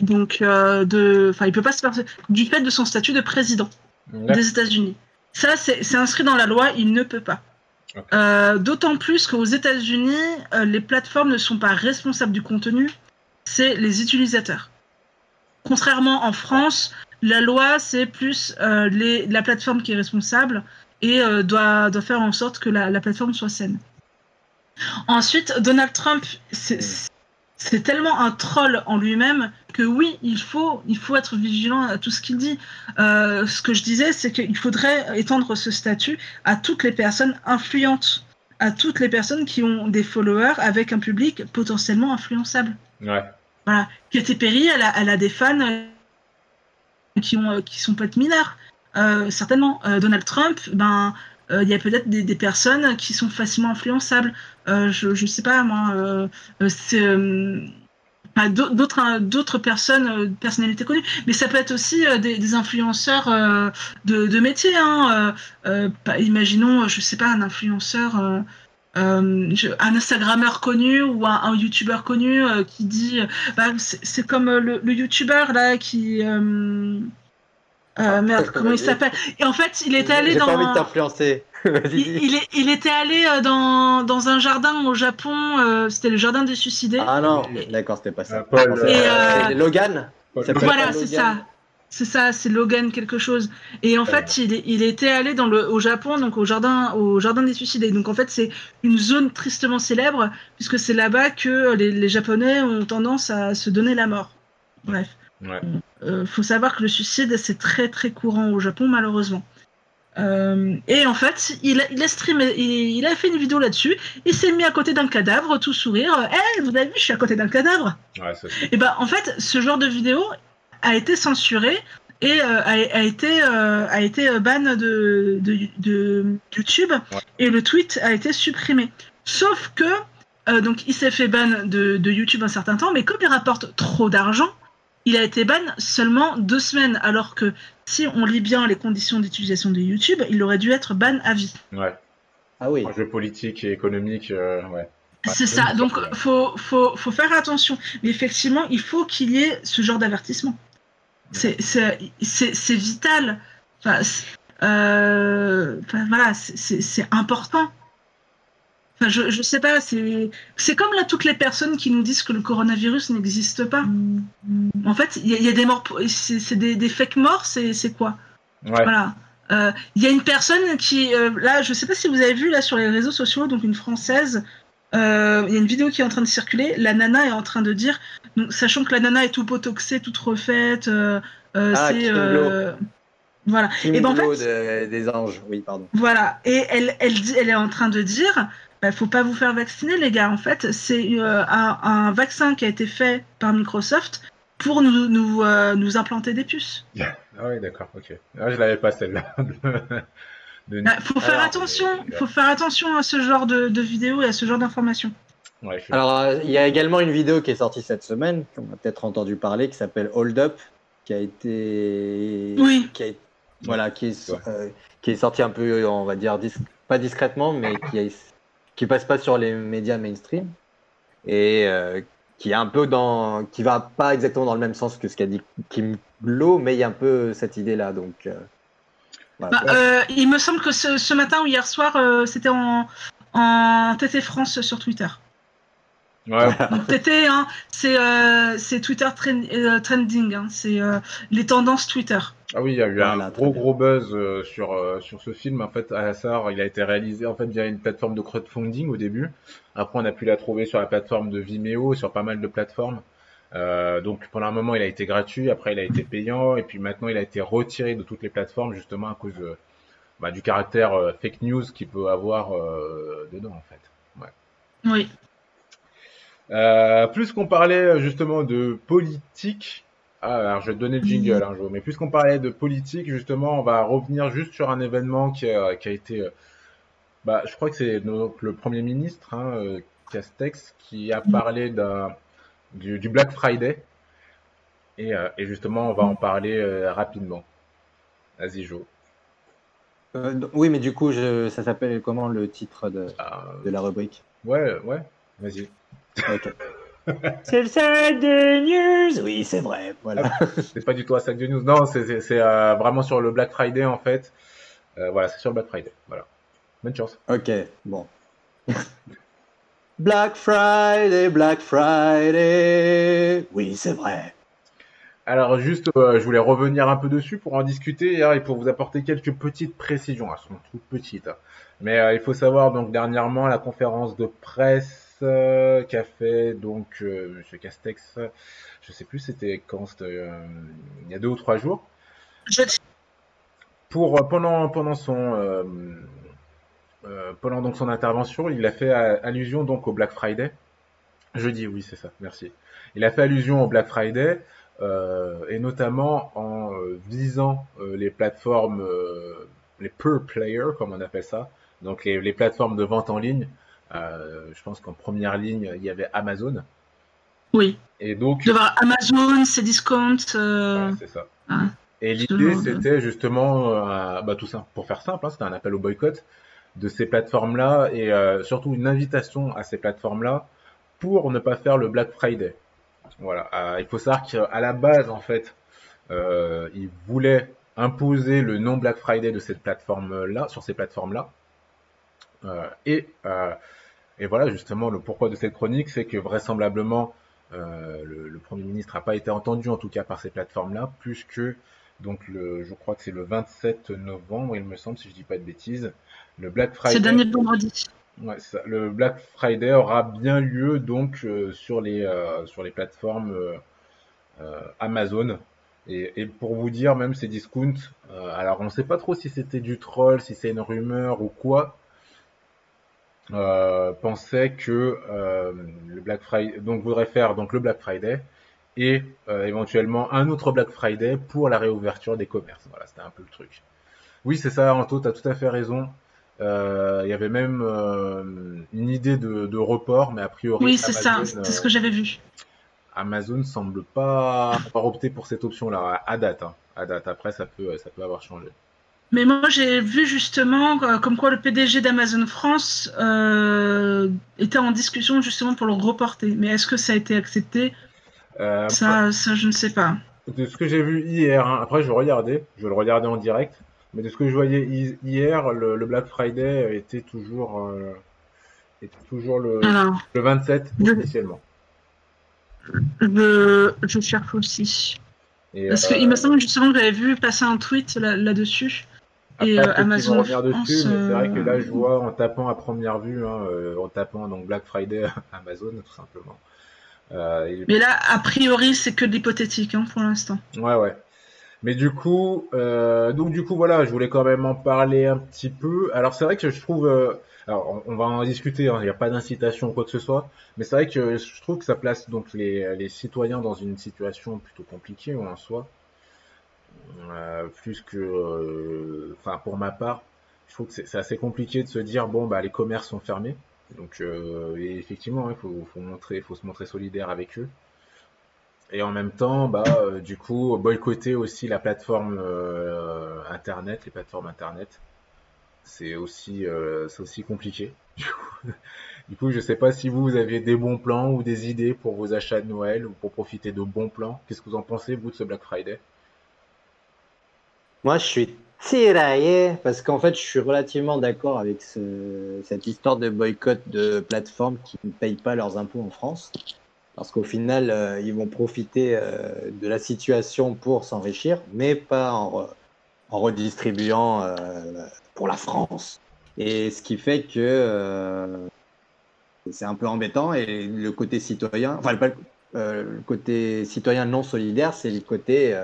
donc, de, enfin, il peut pas se faire du fait de son statut de président Ouais. des États-Unis. Ça, c'est inscrit dans la loi, il ne peut pas. D'autant plus qu'aux États-Unis, les plateformes ne sont pas responsables du contenu, c'est les utilisateurs. Contrairement en France, la loi, c'est plus euh, les, la plateforme qui est responsable et euh, doit, doit faire en sorte que la, la plateforme soit saine. Ensuite, Donald Trump, c'est tellement un troll en lui-même que oui, il faut, il faut être vigilant à tout ce qu'il dit. Euh, ce que je disais, c'est qu'il faudrait étendre ce statut à toutes les personnes influentes, à toutes les personnes qui ont des followers avec un public potentiellement influençable. Ouais. Voilà. Katy Perry, elle a, elle a des fans euh, qui sont peut-être mineurs. Euh, certainement. Euh, Donald Trump, ben, il y a peut-être des, personnes qui sont facilement influençables. Je, je sais pas, moi. hein, d'autres personnes, personnalités connues, mais ça peut être aussi des, influenceurs de, de métier. Hein, imaginons, je sais pas, un influenceur, euh, je- un Instagrammeur connu ou un, un YouTuber connu euh, qui dit, euh, bah, c'est comme le, le YouTuber là qui, euh, euh, merde, comment il s'appelle? Et en fait, il était allé J'ai dans, pas envie de t'influencer. Vas-y, il, il est- il était allé dans, dans un jardin au Japon, euh, c'était le jardin des suicidés. Ah non, d'accord, c'était pas ça. Paul, Et, euh, Logan? Paul- s'appelle Voilà, c'est Logan. ça. C'est ça, c'est Logan quelque chose. Et en fait, il, était allé dans le, au Japon, donc au jardin, au jardin des suicidés. Donc en fait, c'est une zone tristement célèbre, puisque c'est là-bas que les, les Japonais ont tendance à se donner la mort. Bref. Ouais. Euh, faut savoir que le suicide, c'est très très courant au Japon, malheureusement. Euh, et en fait, il a, il a streamé, il, il a fait une vidéo là-dessus. Il s'est mis à côté d'un cadavre, tout sourire. Eh, vous avez vu, je suis à côté d'un cadavre. Ouais, c'est Et ben, en fait, ce genre de vidéo a été censuré et euh, a, a été euh, a été euh, ban de, de, de YouTube Ouais. et le tweet a été supprimé. Sauf que euh, donc il s'est fait ban de, de YouTube un certain temps, mais comme il rapporte trop d'argent, il a été ban seulement deux semaines, alors que si on lit bien les conditions d'utilisation de YouTube, il aurait dû être ban à vie. ouais. Ah oui. Enjeux politiques et économiques, euh, ouais. C'est ça, donc faut, faut, faut faire attention. Mais effectivement, il faut qu'il y ait ce genre d'avertissement. C'est vital. Enfin, c'est- euh, enfin, voilà, c'est- important. Enfin, je, je sais pas, c'est comme là toutes les personnes qui nous disent que le coronavirus n'existe pas. En fait, il y, a- il y a des morts, c'est des, des fake morts, c'est quoi? Ouais. Voilà. Euh, Il y a une personne qui, euh, là, je sais pas si vous avez vu là sur les réseaux sociaux, donc une française, euh, il y a une vidéo qui est en train de circuler. La nana est en train de dire, donc, sachant que la nana est tout botoxée, toute refaite, euh, euh, Ah, c'est, euh, voilà. Kim Et ben en fait, de- des anges, oui, pardon. voilà. Et elle, elle, dit, elle est en train de dire, bah, faut pas vous faire vacciner, les gars. En fait, c'est euh, un, un vaccin qui a été fait par Microsoft pour nous, nous, euh, nous implanter des puces. Ah oui, d'accord, ok. Ah, je l'avais pas celle-là. De- Bah, faut faire Alors, attention, euh, faut faire attention à ce genre de, de vidéos et à ce genre d'informations. Ouais, je suis- Alors, euh, il y a également une vidéo qui est sortie cette semaine, qu'on a peut-être entendu parler, qui s'appelle Hold Up, qui a été. Oui. Qui a... Voilà, qui est, Ouais. euh, qui est sorti un peu, on va dire, dis- pas discrètement, mais qui, qui passe pas sur les médias mainstream. Et euh, qui est un peu dans. qui va pas exactement dans le même sens que ce qu'a dit Kim Glow, mais il y a un peu cette idée-là. Donc. Bah, euh, il me semble que ce, ce matin ou hier soir, euh, c'était en, en TT France sur Twitter. Ouais, Donc TT, hein, c'est euh, c'est Twitter tren- euh, trending, hein, c'est euh, les tendances Twitter. Ah oui, il y a eu Voilà, un gros bien. gros buzz euh, sur euh, sur ce film. En fait, Alassar, il a été réalisé en fait via une plateforme de crowdfunding au début. Après, on a pu la trouver sur la plateforme de Vimeo, sur pas mal de plateformes. Euh, donc pendant un moment, il a été gratuit. Après, il a été payant. Et puis maintenant, il a été retiré de toutes les plateformes justement à cause de- bah, du caractère euh, fake news qu'il peut avoir euh, dedans en fait. Oui. Euh, plus qu'on parlait justement de politique, ah, alors je vais te donner le jingle, hein, Jo, mais plus qu'on parlait de politique, justement, on va revenir juste sur un événement qui a, qui a été, euh, bah, je crois que c'est le Premier ministre, hein, euh, Castex, qui a parlé d'un, du, du Black Friday, et, euh, et justement, on va en parler euh, rapidement. Vas-y, Jo. Euh, oui, mais du coup, je... ça s'appelle comment le titre de, Ah, de la rubrique? Ouais, ouais, vas-y. C'est le sac des news Oui, c'est vrai. Voilà. C'est pas du tout un sac de news. Non, c'est euh, vraiment sur le Black Friday en fait. Voilà, c'est sur le Black Friday. Voilà. Bonne chance. Ok, bon. Black Friday, Black Friday. Oui, c'est vrai. Alors juste, euh, je voulais revenir un peu dessus pour en discuter hein, et pour vous apporter quelques petites précisions. Elles sont toutes petites. hein. Mais euh, il faut savoir donc dernièrement la conférence de presse euh, qu'a fait donc euh, Monsieur Castex. Je sais plus c'était quand, c'était, euh, il y a deux ou trois jours. Je pour pendant pendant son pendant donc son intervention, il a fait euh, allusion donc au Black Friday. Jeudi, oui, c'est ça. Merci. Il a fait allusion au Black Friday euh, et notamment en euh, visant euh, les plateformes, euh, les pure players comme on appelle ça, donc les, les plateformes de vente en ligne. Euh, je pense qu'en première ligne il y avait Amazon Oui. et donc Il doit y avoir Amazon, ses discounts. euh, Ouais, c'est ça. ah, Et l'idée, c'était justement, euh, bah, tout ça, pour faire simple, hein, c'était un appel au boycott de ces plateformes-là et euh, surtout une invitation à ces plateformes-là pour ne pas faire le Black Friday. Voilà. Euh, il faut savoir qu'à la base, en fait, euh, ils voulaient imposer le non Black Friday de cette plateforme-là, sur ces plateformes-là. Euh, et, euh, et voilà, justement, le pourquoi de cette chronique, c'est que vraisemblablement, le, le Premier ministre n'a pas été entendu, en tout cas par ces plateformes-là, puisque donc le, je crois que c'est le 27 novembre, il me semble, si je dis pas de bêtises, le Black C'est Friday. le dernier vendredi. Ouais, c'est ça. Le Black Friday aura bien lieu donc euh, sur les euh, sur les plateformes euh, Amazon Et, et pour vous dire, même ces discounts, alors on sait pas trop si c'était du troll, si c'est une rumeur ou quoi, pensait que le Black Friday, donc voudrait faire donc le Black Friday et euh, éventuellement un autre Black Friday pour la réouverture des commerces. Voilà, c'était un peu le truc. Oui, c'est ça, Anto, tu as tout à fait raison. Euh, Il y avait même euh, une idée de, de report, mais a priori, Oui, c'est ça, Amazon, c'est ce que j'avais vu. Amazon semble pas avoir opté pour cette option-là à date. Hein. À date. Après, ça peut, ça peut avoir changé. Mais moi, j'ai vu justement euh, comme quoi le PDG d'Amazon France euh, était en discussion justement pour le reporter. Mais est-ce que ça a été accepté? Euh, ça, ça, je ne sais pas. De ce que j'ai vu hier, hein, après je regardais, je le regardais en direct, mais de ce que je voyais hi- hier, le, le Black Friday était toujours, euh, était toujours le, Alors, le 27 Je- officiellement. je, je cherche aussi. Et, Parce euh, qu'il me semble justement que j'avais vu passer un tweet là- là-dessus. et, après, euh, Amazon dessus, c'est vrai que là euh, je vois en tapant à première vue, hein, euh, en tapant donc Black Friday Amazon tout simplement. Euh, Mais là, a priori, c'est que de l'hypothétique hein, pour l'instant. Ouais, ouais. Mais du coup, euh, donc du coup, voilà, je voulais quand même en parler un petit peu. Alors c'est vrai que je trouve, euh, alors on, on va en discuter, hein, il n'y a pas d'incitation ou quoi que ce soit, mais c'est vrai que je trouve que ça place donc les, les citoyens dans une situation plutôt compliquée en soi, plus que, enfin pour ma part, je trouve que c'est c'est assez compliqué de se dire bon bah les commerces sont fermés, donc euh, effectivement il faut, faut montrer, faut se montrer solidaire avec eux. Et en même temps, bah, euh, du coup, boycotter aussi la plateforme euh, internet, les plateformes internet, c'est aussi, euh, c'est aussi compliqué. Du coup, je sais pas si vous, vous des bons plans ou des idées pour vos achats de Noël ou pour profiter de bons plans. Qu'est-ce que vous en pensez, vous, de ce Black Friday? Moi, je suis tiraillé parce qu'en fait, je suis relativement d'accord avec ce- cette histoire de boycott de plateformes qui ne payent pas leurs impôts en France. Parce qu'au final, euh, ils vont profiter euh, de la situation pour s'enrichir, mais pas en, re- en redistribuant euh, pour la France. Et ce qui fait que c'est un peu embêtant. Et le côté citoyen, enfin, le côté citoyen non solidaire, c'est le côté.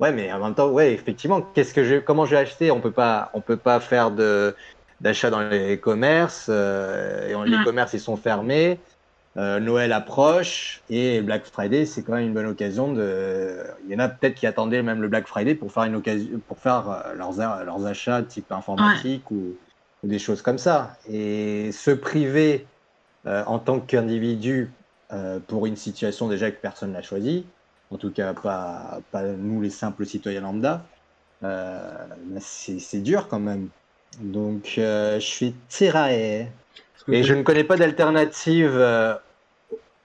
Ouais, mais en même temps, ouais, effectivement, qu'est-ce que je, comment je vais acheter? On peut pas, on peut pas faire de d'achat dans les commerces. euh, et on- les commerces ils sont fermés. euh, Noël approche et Black Friday, c'est quand même une bonne occasion de. Il y en a peut-être qui attendaient même le Black Friday pour faire une occasion, pour faire euh, leurs leurs achats type informatique ou, ou des choses comme ça. Et se priver euh, en tant qu'individu pour une situation déjà que personne n'a choisie, en tout cas pas, pas nous les simples citoyens lambda, euh, c'est dur quand même. Donc euh, je suis tiraillé. Et je ne connais pas d'alternative euh,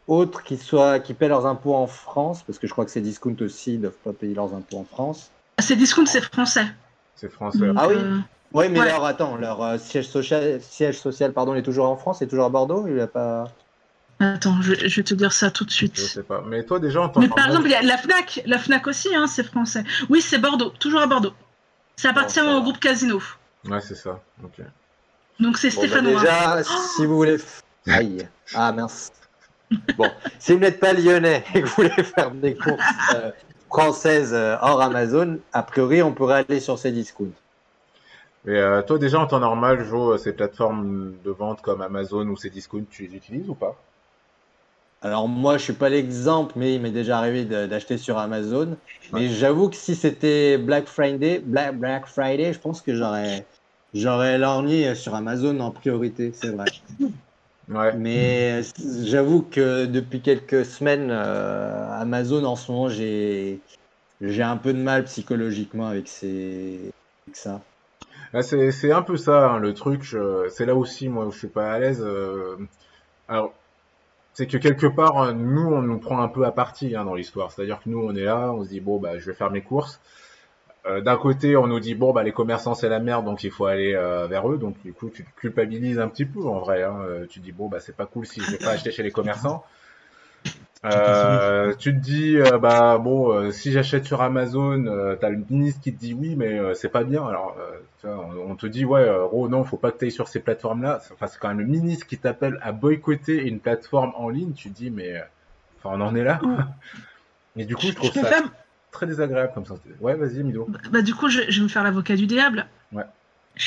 autre qui soit qui paie leurs impôts en France, parce que je crois que ces discounts aussi ne doivent pas payer leurs impôts en France. Ces discounts, c'est français. C'est français. Ah oui Oui, mais Ouais. alors attends, leur euh, siège social, siège social pardon, il est toujours en France, il est toujours à Bordeaux, il a pas. Attends, je, je vais te dire ça tout de Je suite. sais pas. Mais toi, déjà, en tant Mais par exemple, il y a la FNAC. La FNAC aussi, hein, c'est français. Oui, c'est Bordeaux. Toujours à Bordeaux. Ça appartient ça au groupe Casino. Ouais, c'est ça. Ok. Donc c'est Bon, bah, stéphanois. déjà, si vous voulez. Aïe. Ah mince. Bon, si vous n'êtes pas lyonnais et que vous voulez faire des courses euh, françaises euh, hors Amazon, a priori, on pourrait aller sur ces discounts. Mais euh, toi, déjà, en temps normal, Jo, ces plateformes de vente comme Amazon ou ces discounts, tu les utilises ou pas? Alors moi, je suis pas l'exemple, mais il m'est déjà arrivé d'acheter sur Amazon. Mais j'avoue que si c'était Black Friday, Black, Black Friday, je pense que j'aurais j'aurais lorgné sur Amazon en priorité, c'est vrai. Ouais. Mais euh, j'avoue que depuis quelques semaines, euh, Amazon en ce moment, j'ai j'ai un peu de mal psychologiquement avec ces avec ça. Là, c'est un peu ça, hein, le truc. C'est là aussi, moi, où je suis pas à l'aise. euh, Alors, c'est que quelque part, hein, nous, on nous prend un peu à partie hein, dans l'histoire. C'est-à-dire que nous, on est là, on se dit, bon, bah, je vais faire mes courses. Euh, d'un côté, on nous dit, bon, bah, les commerçants, c'est la merde, donc il faut aller euh, vers eux. Donc, du coup, tu te culpabilises un petit peu, en vrai. Hein. Euh, Tu dis, bon, bah, c'est pas cool si je vais pas acheter chez les commerçants. Euh, tu te dis, euh, bah bon, euh, si j'achète sur Amazon, euh, t'as le ministre qui te dit oui, mais c'est pas bien. Alors, tu vois, on, on te dit, ouais, oh non, faut pas que tu ailles sur ces plateformes-là. Enfin, c'est quand même le ministre qui t'appelle à boycotter une plateforme en ligne. Tu te dis, mais enfin, on en est là. Et du coup, je Je trouve ça. faire, très désagréable comme ça. Ouais, vas-y, Mido. Bah, bah, du coup, je, je vais me faire l'avocat du diable. Ouais.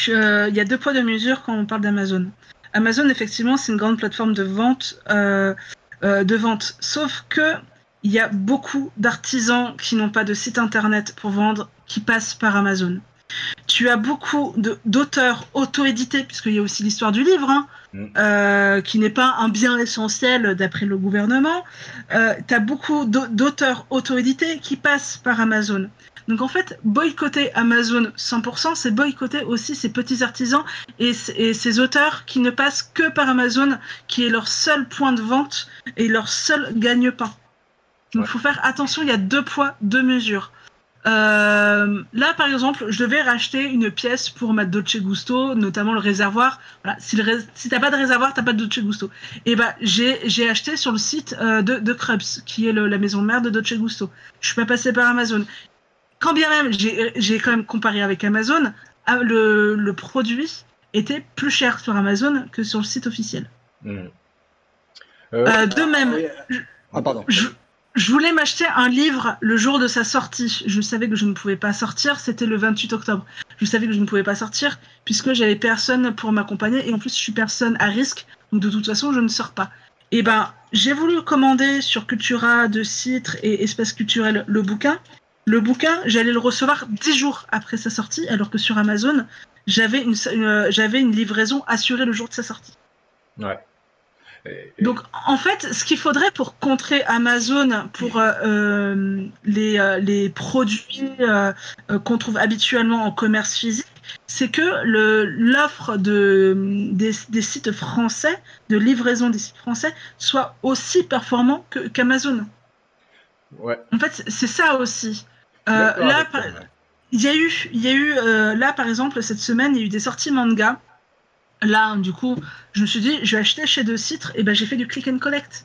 Il y a deux poids, deux mesures quand on parle d'Amazon. Amazon, effectivement, c'est une grande plateforme de vente, euh, de vente. Sauf que il y a beaucoup d'artisans qui n'ont pas de site internet pour vendre, qui passent par Amazon. Tu as beaucoup d'auteurs auto-édités, puisqu'il y a aussi l'histoire du livre, hein, Mm. euh, qui n'est pas un bien essentiel d'après le gouvernement. Euh, tu as beaucoup d'au- d'auteurs auto-édités qui passent par Amazon. Donc en fait, boycotter Amazon 100%, c'est boycotter aussi ces petits artisans et, ces auteurs qui ne passent que par Amazon, qui est leur seul point de vente et leur seul gagne-pain. Donc il Ouais. faut faire attention, il y a deux poids, deux mesures. Euh, là, par exemple, je devais racheter une pièce pour ma Dolce Gusto, notamment le réservoir. Voilà, si, rés- si t'as pas de réservoir, t'as pas de Dolce Gusto. Et ben, j'ai j'ai acheté sur le site euh, de, de Krebs, qui est le- la maison mère de Dolce Gusto. Je suis pas passé par Amazon. Quand bien même, j'ai quand même comparé avec Amazon, ah, le, le produit était plus cher sur Amazon que sur le site officiel. Hmm. Euh, Euh, de même, Ah, oui. Ah, pardon. je, je voulais m'acheter un livre le jour de sa sortie. Je savais que je ne pouvais pas sortir. C'était le 28 octobre. Je savais que je ne pouvais pas sortir puisque j'avais personne pour m'accompagner et en plus je suis personne à risque. Donc de toute façon je ne sors pas. Et ben j'ai voulu commander sur Cultura de Citre et Espace Culturel le bouquin. Le bouquin j'allais le recevoir dix jours après sa sortie alors que sur Amazon j'avais une, une- j'avais une livraison assurée le jour de sa sortie. ouais. Et- et- Donc, en fait, ce qu'il faudrait pour contrer Amazon pour euh, euh, les, euh, les produits euh, euh, qu'on trouve habituellement en commerce physique, c'est que le- l'offre de, des, des sites français, de livraison des sites français, soit aussi performant que- qu'Amazon. ouais. en fait, c'est ça aussi. Euh, là, par- il y a eu, il y a eu euh, là par exemple cette semaine, il y a eu des sorties manga. Là, du coup, je me suis dit, je vais acheter chez De Citre, et ben j'ai fait du click and collect.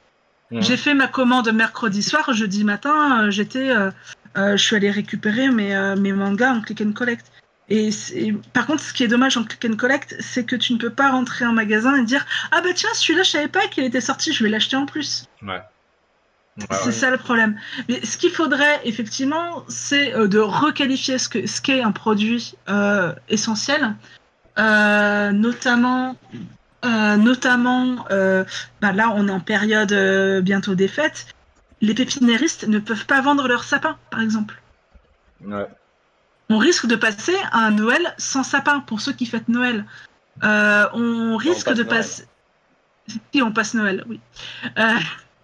J'ai fait ma commande mercredi soir, jeudi matin, euh, j'étais, euh, euh, je suis allée récupérer mes, mes mangas en click and collect. Et par contre, ce qui est dommage en click and collect, c'est que tu ne peux pas rentrer en magasin et dire ah bah tiens celui-là je savais pas qu'il était sorti, je vais l'acheter en plus. Ouais. C'est ouais. ça le problème. Mais ce qu'il faudrait effectivement, c'est euh, de requalifier ce que ce qu'est un produit euh, essentiel, Euh, notamment. euh, notamment, bah là on est en période bientôt des fêtes, les pépiniéristes ne peuvent pas vendre leurs sapins, par exemple. Ouais. On risque de passer à un Noël sans sapin pour ceux qui fêtent Noël. On risque de passer. Si on passe Noël, oui.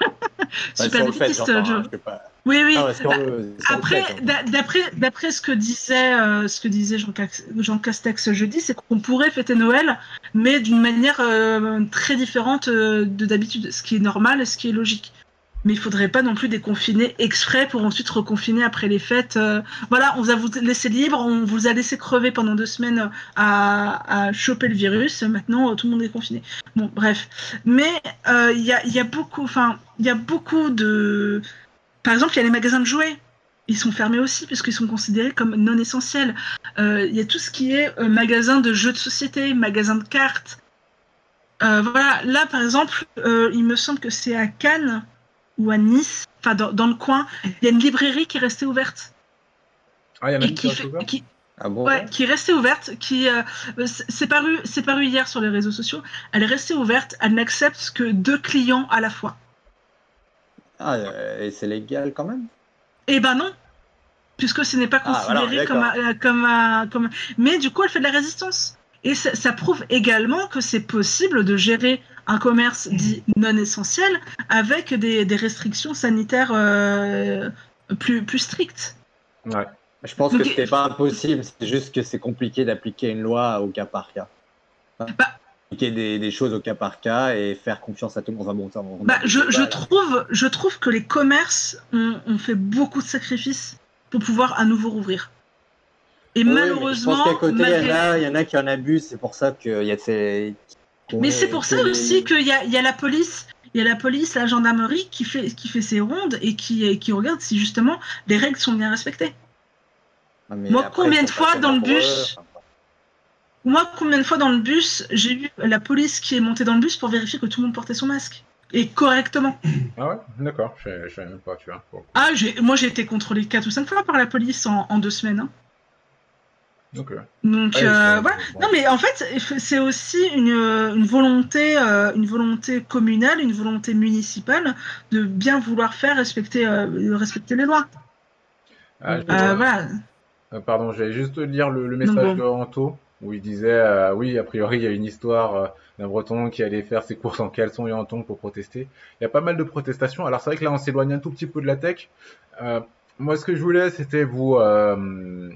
Euh... Super défaitiste, hein. Oui, oui. Ah, Bah, le Après, hein. d'a- d'après d'après ce que disait euh, ce que disait Jean, Cax- Jean Castex jeudi, c'est qu'on pourrait fêter Noël, mais d'une manière euh, très différente euh, de d'habitude, ce qui est normal et ce qui est logique. Mais il faudrait pas non plus déconfiner exprès pour ensuite reconfiner après les fêtes. euh. voilà, on vous a vous laissé libre, on vous a laissé crever pendant deux semaines à, à choper le virus. Maintenant, euh, tout le monde est confiné. Bon, bref. Mais euh, il y, a, beaucoup, enfin, il y a beaucoup de. Par exemple, il y a les magasins de jouets. Ils sont fermés aussi puisqu'ils sont considérés comme non essentiels. Euh, Il y a tout ce qui est euh, magasin de jeux de société, magasin de cartes. Euh, voilà, là par exemple, euh, il me semble que c'est à Cannes ou à Nice, enfin dans, dans le coin, il y a une librairie qui est restée ouverte. Ah, il y en a une qui fait- Ah bon Ouais, qui est restée ouverte, qui euh, c'est paru, c'est paru hier sur les réseaux sociaux. Elle est restée ouverte, elle n'accepte que deux clients à la fois. Ah, euh, et c'est légal quand même? Eh ben non, puisque ce n'est pas Ah, voilà, considéré comme, un, comme, un, comme Mais du coup, elle fait de la résistance. Et ça, ça prouve également que c'est possible de gérer un commerce dit non essentiel avec des, des restrictions sanitaires euh, plus, plus strictes. Ouais. Je pense Donc, que c'était pas impossible, c'est juste que c'est compliqué d'appliquer une loi au cas par cas. Enfin, Bah- appliquer des, des choses au cas par cas et faire confiance à tout le monde. Enfin, bon, ça, on- Bah, je, trouve, je trouve que les commerces ont, ont fait beaucoup de sacrifices pour pouvoir à nouveau rouvrir. Et Oui, malheureusement, je pense qu'à côté, il y, malgré- en a- il y en a qui en abusent, c'est pour ça qu'il y a de ces. Mais c'est pour ça aussi qu'il y a, il y a la police, il y a la police, la gendarmerie qui fait, qui fait ses rondes et qui, qui regarde si justement les règles sont bien respectées. Ah, mais Moi, après, combien de fois dans le eux, bus, Moi, combien de fois dans le bus, j'ai eu la police qui est montée dans le bus pour vérifier que tout le monde portait son masque et correctement. Ah ouais D'accord, je savais même pas, tu vois. Bon. Ah, moi j'ai été contrôlé 4 ou 5 fois par la police en, en deux semaines. hein. Donc Ouais, euh, voilà. bon. Non mais en fait c'est aussi une, une volonté, euh, une volonté communale, une volonté municipale de bien vouloir faire respecter, euh, respecter les lois. Ah, Euh, voilà. Euh, pardon, je vais juste lire le, le message bon. de Anto, où il disait, euh, oui, a priori, il y a une histoire euh, d'un breton qui allait faire ses courses en caleçon et en tongs pour protester. Il y a pas mal de protestations. Alors c'est vrai que là, on s'éloigne un tout petit peu de la tech. Euh, moi, ce que je voulais, c'était vous, euh,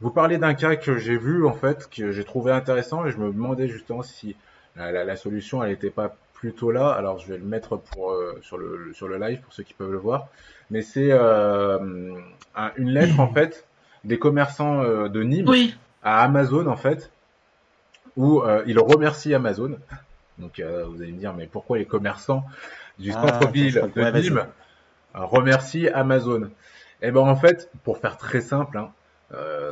vous parler d'un cas que j'ai vu, en fait, que j'ai trouvé intéressant, et je me demandais justement si la, la- la solution, elle n'était pas plutôt là. Alors, je vais le mettre pour, euh, sur, le, sur le live, pour ceux qui peuvent le voir. Mais c'est euh, un- une lettre, en fait, des commerçants euh, de Nîmes Oui. à Amazon en fait, où euh, il remercie Amazon. Donc euh, vous allez me dire, mais pourquoi les commerçants du Ah, centre-ville de. Nîmes remercient Amazon? Eh ben en fait, pour faire très simple, hein,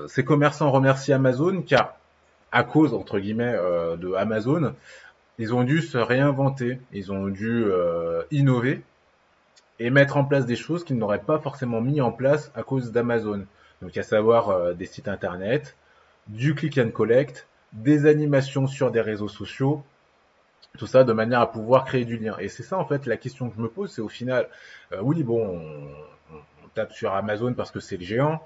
ces commerçants remercient Amazon car à cause entre guillemets euh, de Amazon, ils ont dû se réinventer, ils ont dû euh, innover et mettre en place des choses qu'ils n'auraient pas forcément mis en place à cause d'Amazon. Donc à savoir euh, des sites internet, du click and collect, des animations sur des réseaux sociaux, tout ça de manière à pouvoir créer du lien. Et c'est ça en fait la question que je me pose, c'est au final, euh, oui bon, on, on tape sur Amazon parce que c'est le géant,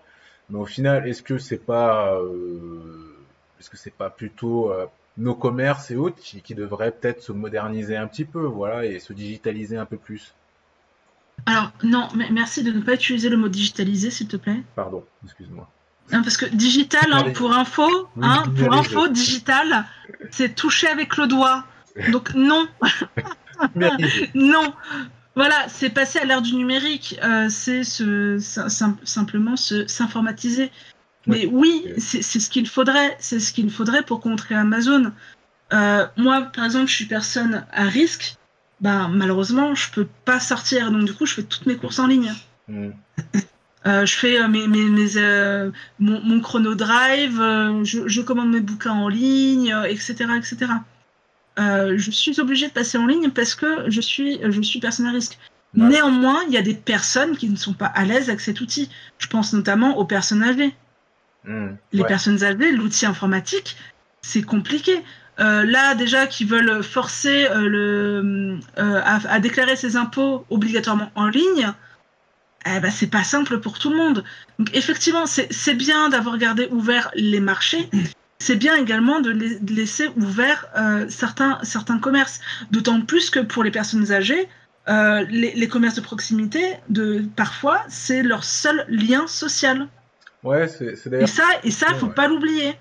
mais au final, est-ce que c'est pas, euh, est-ce que c'est pas plutôt euh, nos commerces et autres qui, qui devraient peut-être se moderniser un petit peu, voilà, et se digitaliser un peu plus? Alors non, mais merci de ne pas utiliser le mot digitalisé s'il te plaît. Pardon, excuse-moi. Hein, parce que digital, hein, pour info, hein, pour info, digital, c'est toucher avec le doigt. Donc non, non. Voilà, c'est passer à l'ère du numérique. euh, c'est se, sim- sim- simplement se s'informatiser. Mais oui, c'est ce qu'il faudrait. C'est ce qu'il faudrait pour contrer Amazon. Euh, moi, par exemple, je suis personne à risque. Ben, malheureusement, je peux pas sortir. Donc, du coup, je fais toutes mes courses en ligne. Euh, je fais euh, mes, mes, mes, euh, mon, mon chrono drive, je, je commande mes bouquins en ligne, etc., etc. Euh, je suis obligée de passer en ligne parce que je suis, je suis personne à risque. Ouais. Néanmoins, il y a des personnes qui ne sont pas à l'aise avec cet outil. Je pense notamment aux personnes âgées. Hmm. Les personnes âgées, l'outil informatique, c'est compliqué. Euh, là, déjà, qui veulent forcer euh, le, à, à déclarer ses impôts obligatoirement en ligne, eh ben, c'est pas simple pour tout le monde. Donc, effectivement, c'est bien d'avoir gardé ouverts les marchés. C'est bien également de, la- de laisser ouverts euh, certains, certains commerces. D'autant plus que pour les personnes âgées, euh, les, les commerces de proximité, de, parfois, c'est leur seul lien social. Ouais, c'est c'est Et d'ailleurs ça, et ça, faut Ouais. pas l'oublier.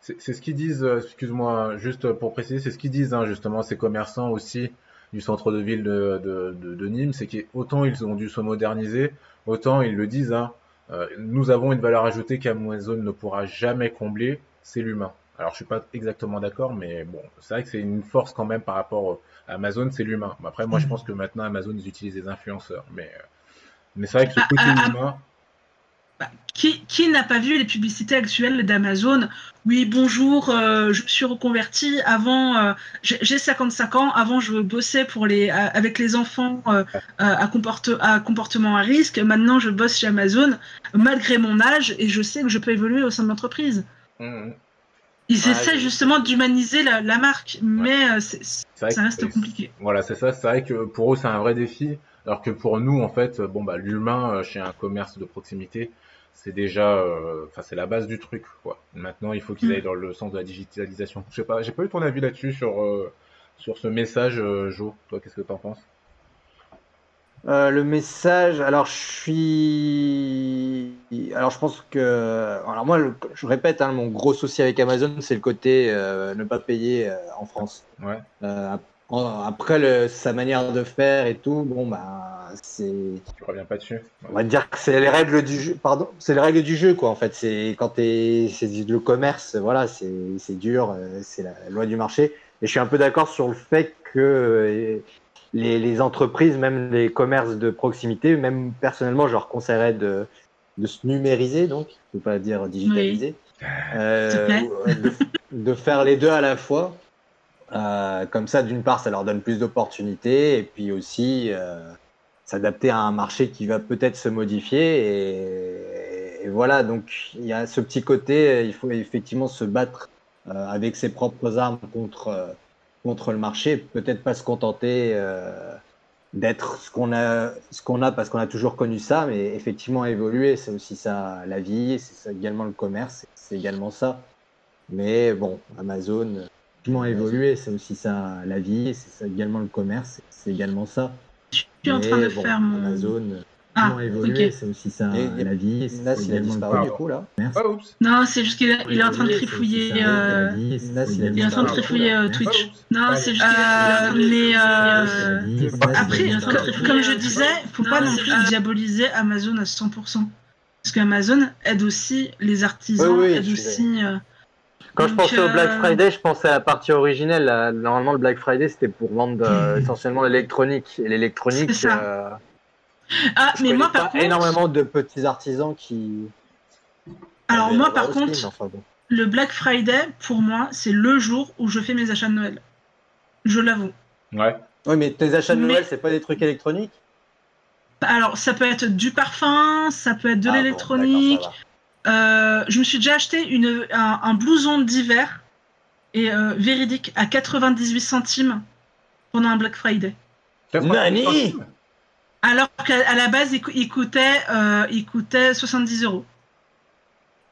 C'est ce qu'ils disent, euh, excuse-moi, juste pour préciser, c'est ce qu'ils disent hein, justement ces commerçants aussi du centre de ville de, de, de, de Nîmes, c'est qu'autant ils ont dû se moderniser, autant ils le disent, hein, euh, nous avons une valeur ajoutée qu'Amazon ne pourra jamais combler, c'est l'humain. Alors je suis pas exactement d'accord, mais bon, c'est vrai que c'est une force quand même par rapport à Amazon, c'est l'humain. Après moi je pense que maintenant Amazon ils utilisent des influenceurs, mais euh, mais c'est vrai que ce Bah, côté ah, ah, humain, Qui, qui n'a pas vu les publicités actuelles d'Amazon Oui, bonjour, euh, je me suis reconverti. Avant, euh, j'ai j'ai 55 ans. Avant, je bossais pour les, euh, avec les enfants euh, euh, à, comporte, à comportement à risque. Maintenant, je bosse chez Amazon, malgré mon âge, et je sais que je peux évoluer au sein de l'entreprise. Hum, Ils Ouais, essaient justement d'humaniser la, la marque, mais euh, c'est- c'est vrai ça reste compliqué. Voilà, c'est ça. C'est vrai que pour eux, c'est un vrai défi. Alors que pour nous, en fait, bon, bah, l'humain euh, chez un commerce de proximité, c'est déjà, euh, enfin, c'est la base du truc, quoi. Maintenant, il faut qu'ils Mm. aillent dans le sens de la digitalisation. Je sais pas, j'ai pas eu ton avis là-dessus sur, euh, sur ce message, euh, Jo. Toi, qu'est-ce que t'en penses? Euh, le message, alors je suis, alors je pense que, alors moi, le- je répète, hein, mon gros souci avec Amazon, c'est le côté euh, ne pas payer euh, en France. Ouais. Après le, sa manière de faire et tout, bon bah c'est, Tu reviens pas dessus? on va dire que c'est les règles du jeu, pardon, c'est les règles du jeu quoi. En fait, c'est quand t'es, c'est le commerce, voilà, c'est c'est dur, c'est la loi du marché. Et je suis un peu d'accord sur le fait que les, les entreprises, même les commerces de proximité, même personnellement, je leur conseillerais de, de se numériser, donc, je ne pas dire digitaliser, Euh, plaît. de, de faire les deux à la fois. Euh, comme ça, d'une part, ça leur donne plus d'opportunités et puis aussi euh, s'adapter à un marché qui va peut-être se modifier. Et, et voilà, donc il y a ce petit côté, il faut effectivement se battre euh, avec ses propres armes contre, euh, contre le marché, peut-être pas se contenter euh, d'être ce qu'on a, ce qu'on a parce qu'on a toujours connu ça, mais effectivement évoluer, c'est aussi ça la vie, c'est ça également le commerce, c'est également ça. Mais bon, Amazon, effectivement évoluer, c'est aussi ça la vie, c'est ça également le commerce, c'est également ça. Je suis en train de bon, faire mon. Amazon, Ah, effectivement évoluer, ok. c'est aussi ça Et- la vie, Nas, il a disparu du coup là. Merci. Ah, oups. Non, c'est juste qu'il est, est en train de trifouiller. euh, il est en train de trifouiller euh, Ah, Twitch. Non, Ouais. c'est juste qu'il est en train de trifouiller, euh, Après, euh, co- comme je disais, faut pas non plus diaboliser Amazon à 100%. Parce qu'Amazon aide aussi les artisans, aide aussi. Quand je pensais au Black Friday, je pensais à la partie originelle. Normalement, le Black Friday, c'était pour vendre euh, essentiellement l'électronique. Et l'électronique, euh, Ah, je mais moi pas par contre. énormément de petits artisans qui. Alors, moi par aussi, contre, mais enfin bon. le Black Friday, pour moi, c'est le jour où je fais mes achats de Noël. Je l'avoue. Ouais. Oui, mais tes achats de Mais- Noël, c'est pas des trucs électroniques? Alors, ça peut être du parfum, ça peut être de Ah l'électronique. Euh, je me suis déjà acheté une, un, un blouson d'hiver et euh, véridique à 98 centimes pendant un Black Friday. Nani Alors qu'à la base, il, coûtait, euh, il coûtait 70 euros.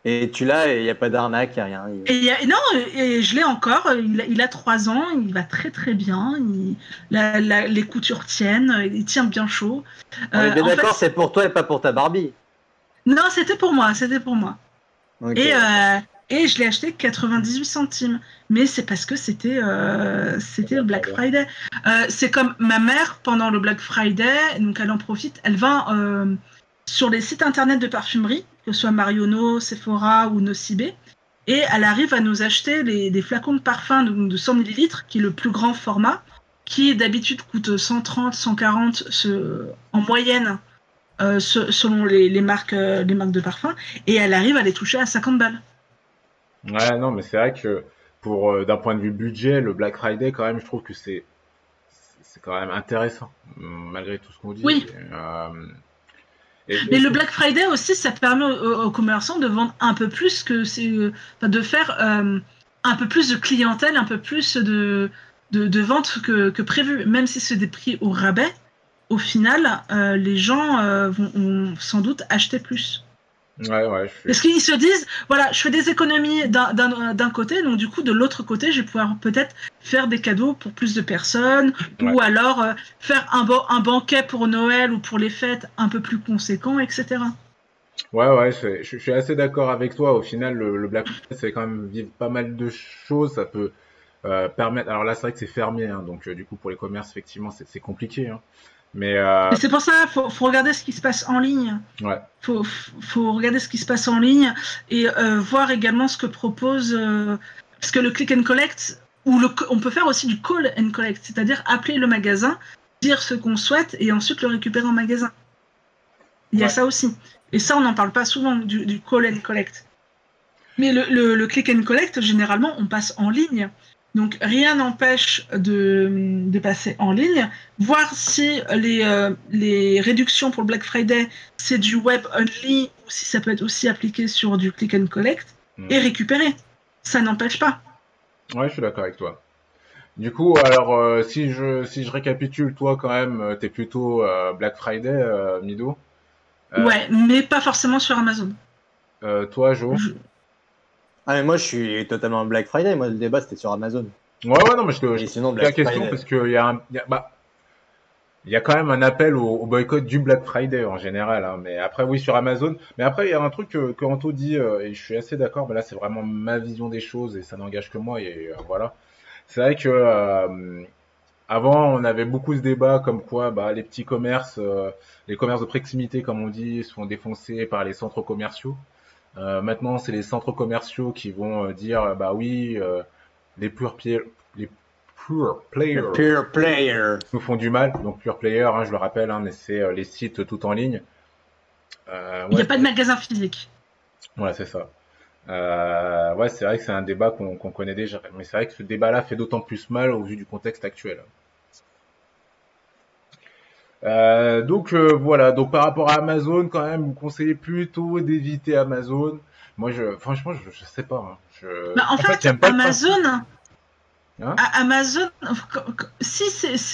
Et tu l'as et il n'y a pas d'arnaque, il n'y a rien. Il- Et, il y a- non, et je l'ai encore. Il a, il a 3 ans, il va très très bien. il- la- la- les coutures tiennent, il tient bien chaud. On est Euh, bien d'accord, fait, c'est pour toi et pas pour ta Barbie. non, c'était pour moi, c'était pour moi. Et, euh, et je l'ai acheté 98 centimes. Mais c'est parce que c'était euh, c'était le Black Friday. Euh, c'est comme ma mère, pendant le Black Friday, donc elle en profite, elle va euh, sur les sites internet de parfumerie, que ce soit Marionneau, Sephora ou Nocibé, et elle arrive à nous acheter les, des flacons de parfum de, de 100 ml, qui est le plus grand format, qui d'habitude coûte 130, 140 ce- en moyenne. se- selon les, les marques, les marques de parfum, et elle arrive à les toucher à 50 balles. Ouais, non, mais c'est vrai que pour euh, d'un point de vue budget, le Black Friday, quand même, je trouve que c'est c'est quand même intéressant, malgré tout ce qu'on dit. Oui. Euh, et- Mais le Black Friday aussi, ça permet aux, aux commerçants de vendre un peu plus que c'est, euh, enfin, de faire euh, un peu plus de clientèle, un peu plus de, de, de ventes que, que prévu. Même si c'est des prix au rabais, au final, les gens vont, vont sans doute acheter plus. Ouais, ouais, je. Parce qu'ils se disent, voilà, je fais des économies d'un- côté, donc du coup, de l'autre côté, je vais pouvoir peut-être faire des cadeaux pour plus de personnes, ou alors euh, faire un, un banquet pour Noël ou pour les fêtes un peu plus conséquent, etc. Ouais, ouais, je, je- je suis assez d'accord avec toi. Au final, le, le Black Friday, c'est quand même vivre pas mal de choses. Ça peut euh, permettre. Alors là, c'est vrai que c'est fermé, hein, donc euh, du coup, pour les commerces, effectivement, c'est c'est compliqué. hein. Mais euh, Et c'est pour ça, faut, faut regarder ce qui se passe en ligne. ouais, Faut, faut regarder ce qui se passe en ligne et euh, voir également ce que propose. euh, parce que le click and collect, ou le, on peut faire aussi du call and collect, c'est-à-dire appeler le magasin, dire ce qu'on souhaite et ensuite le récupérer en magasin. Il y a ça aussi. Et ça, on n'en parle pas souvent du, du call and collect. Mais le, le, le click and collect, généralement, on passe en ligne. Donc rien n'empêche de, de passer en ligne, voir si les, euh, les réductions pour le Black Friday, c'est du web only ou si ça peut être aussi appliqué sur du click and collect Mm. et récupérer. Ça n'empêche pas. ouais, je suis d'accord avec toi. Du coup, alors, euh, si je si je récapitule, toi, quand même, euh, t'es plutôt euh, Black Friday, Mido. Ouais, mais pas forcément sur Amazon. Toi, Jo. Je- Ah, mais moi, je suis totalement Black Friday. Moi, le débat, c'était sur Amazon. Ouais, ouais, non, mais je te, je sinon, pose la Black question Friday. parce qu'il y a un, y a, bah, il y a quand même un appel au, au boycott du Black Friday en général, hein, mais après oui sur Amazon. Mais après il y a un truc que, que Anto dit euh, et je suis assez d'accord. Mais là c'est vraiment ma vision des choses et ça n'engage que moi et euh, voilà. C'est vrai que euh, avant on avait beaucoup ce débat comme quoi bah, les petits commerces, les commerces de proximité comme on dit, sont défoncés par les centres commerciaux. Euh, maintenant c'est les centres commerciaux qui vont euh, dire euh, bah oui euh, les pure players, les pure players Pure player. nous font du mal. Donc Pure Player, hein, je le rappelle, hein, mais c'est euh, les sites tout en ligne. Euh, Il n'y a pas de magasin physique. ouais, c'est ça. Euh, ouais, c'est vrai que c'est un débat qu'on qu'on connaît déjà, mais c'est vrai que ce débat-là fait d'autant plus mal au vu du contexte actuel. Euh, donc euh, voilà, donc par rapport à Amazon, quand même, vous conseillez plutôt d'éviter Amazon. Moi, je, franchement, je, je sais pas. hein. Je, Bah, en, fait, j'aime pas Amazon, Hein A- Amazon, si,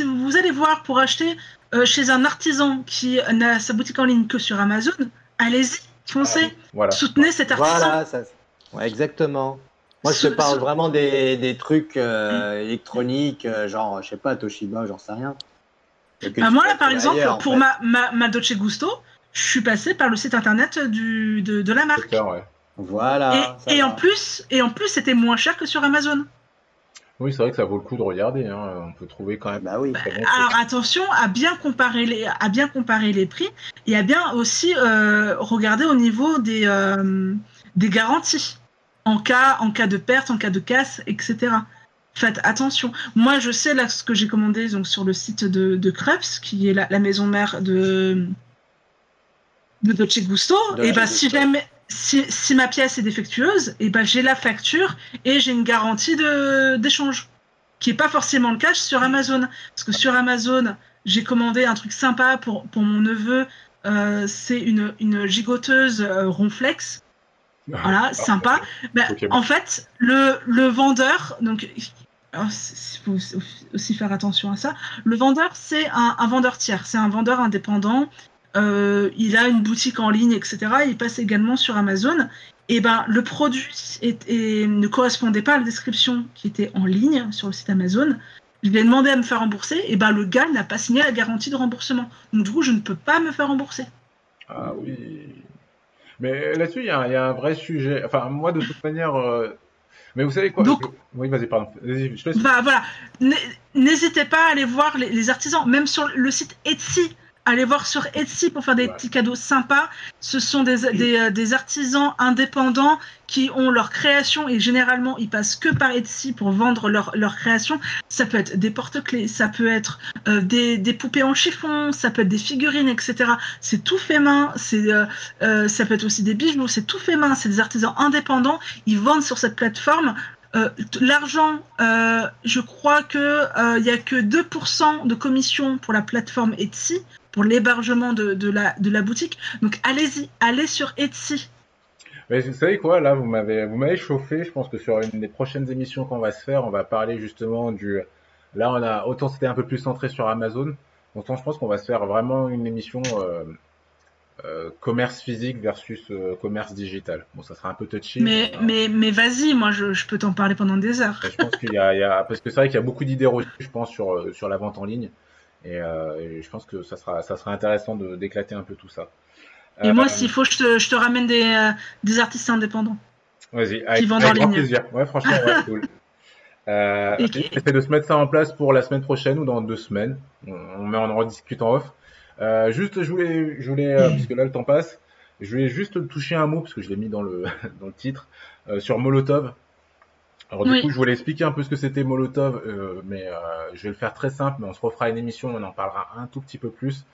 vous allez voir pour acheter euh, chez un artisan qui n'a sa boutique en ligne que sur Amazon, allez-y, foncez, principe. Voilà. soutenez cet artisan. Voilà, ça. Ouais, exactement. Moi, je te parle vraiment des, des trucs euh, électroniques, euh, genre, je sais pas, Toshiba, j'en sais rien. Bah, moi, là, par exemple, pour ma, ma, ma Dolce Gusto, je suis passée par le site internet du, de, de la marque. Ouais. Voilà. et en plus, et en plus, c'était moins cher que sur Amazon. Oui, c'est vrai que ça vaut le coup de regarder. Hein. On peut trouver quand même. Bah oui. très bon Alors attention à bien comparer les, à bien comparer les prix et à bien aussi euh, regarder au niveau des, euh, des garanties en cas, en cas de perte, en cas de casse, etc. Faites attention. Moi, je sais là ce que j'ai commandé donc sur le site de, de Krebs, qui est la, la maison mère de de Dolce Gusto. De et ben Gusto. si jamais si, si ma pièce est défectueuse, et ben j'ai la facture et j'ai une garantie de d'échange, qui est pas forcément le cas sur Amazon. Parce que sur Amazon, j'ai commandé un truc sympa pour, pour mon neveu. euh, c'est une, une gigoteuse euh, Ronflex. Voilà, sympa. Ben, Ok. En fait, le, le vendeur, donc il faut aussi faire attention à ça. Le vendeur, c'est un, vendeur tiers, c'est un vendeur indépendant. Euh, il a une boutique en ligne, etc. Il passe également sur Amazon. Et ben, le produit ne correspondait pas à la description qui était en ligne sur le site Amazon. Je lui ai demandé à me faire rembourser. Et ben, le gars n'a pas signé la garantie de remboursement. Donc, du coup, je ne peux pas me faire rembourser. Ah oui. Mais là-dessus, il y a un vrai sujet. Enfin, moi, de toute manière. euh, Mais vous savez quoi Donc- je- Oui, vas-y, pardon. Vas-y, je te. Bah voilà, n'hésitez pas à aller voir les, les artisans, même sur le site Etsy. Allez voir sur Etsy pour faire des Ouais. petits cadeaux sympas. Ce sont des, des, euh, des artisans indépendants qui ont leur création et généralement ils passent que par Etsy pour vendre leur, leur création. Ça peut être des porte-clés, ça peut être euh, des, des poupées en chiffon, ça peut être des figurines, etc. C'est tout fait main. C'est euh, euh, ça peut être aussi des bijoux. C'est tout fait main. C'est des artisans indépendants. Ils vendent sur cette plateforme. Euh, L'argent, euh, je crois que euh, il y a que 2% de commission pour la plateforme Etsy, pour l'hébergement de, la, de la boutique. Donc allez-y, allez sur Etsy. Mais vous savez quoi, là, vous m'avez, vous m'avez chauffé. Je pense que sur une des prochaines émissions qu'on va se faire, on va parler justement du. Là, on a autant c'était un peu plus centré sur Amazon. Autant je pense qu'on va se faire vraiment une émission euh, euh, commerce physique versus euh, commerce digital. Bon, ça sera un peu touchy. Mais, mais, mais vas-y, moi je, je peux t'en parler pendant des heures. je pense qu'il y a, il y a- parce que c'est vrai qu'il y a beaucoup d'idées reçues, je pense, sur sur la vente en ligne. Et, et je pense que ça sera, ça sera intéressant de d'éclater un peu tout ça. Et Euh, moi, s'il faut, je te, je te ramène des, euh, des artistes indépendants. Vas-y, avec, vendent avec grand ligne. plaisir. Ouais, franchement, ouais, cool. Euh, J'essaie de se mettre ça en place pour la semaine prochaine ou dans deux semaines. On, on, on en rediscute en off. Euh, juste, je voulais, je voulais, euh, parce que là le temps passe, je voulais juste toucher un mot parce que je l'ai mis dans le dans le titre sur Molotov. Alors du Oui. coup, je voulais expliquer un peu ce que c'était Molotov, mais je vais le faire très simple, mais on se refera une émission, on en parlera un tout petit peu plus.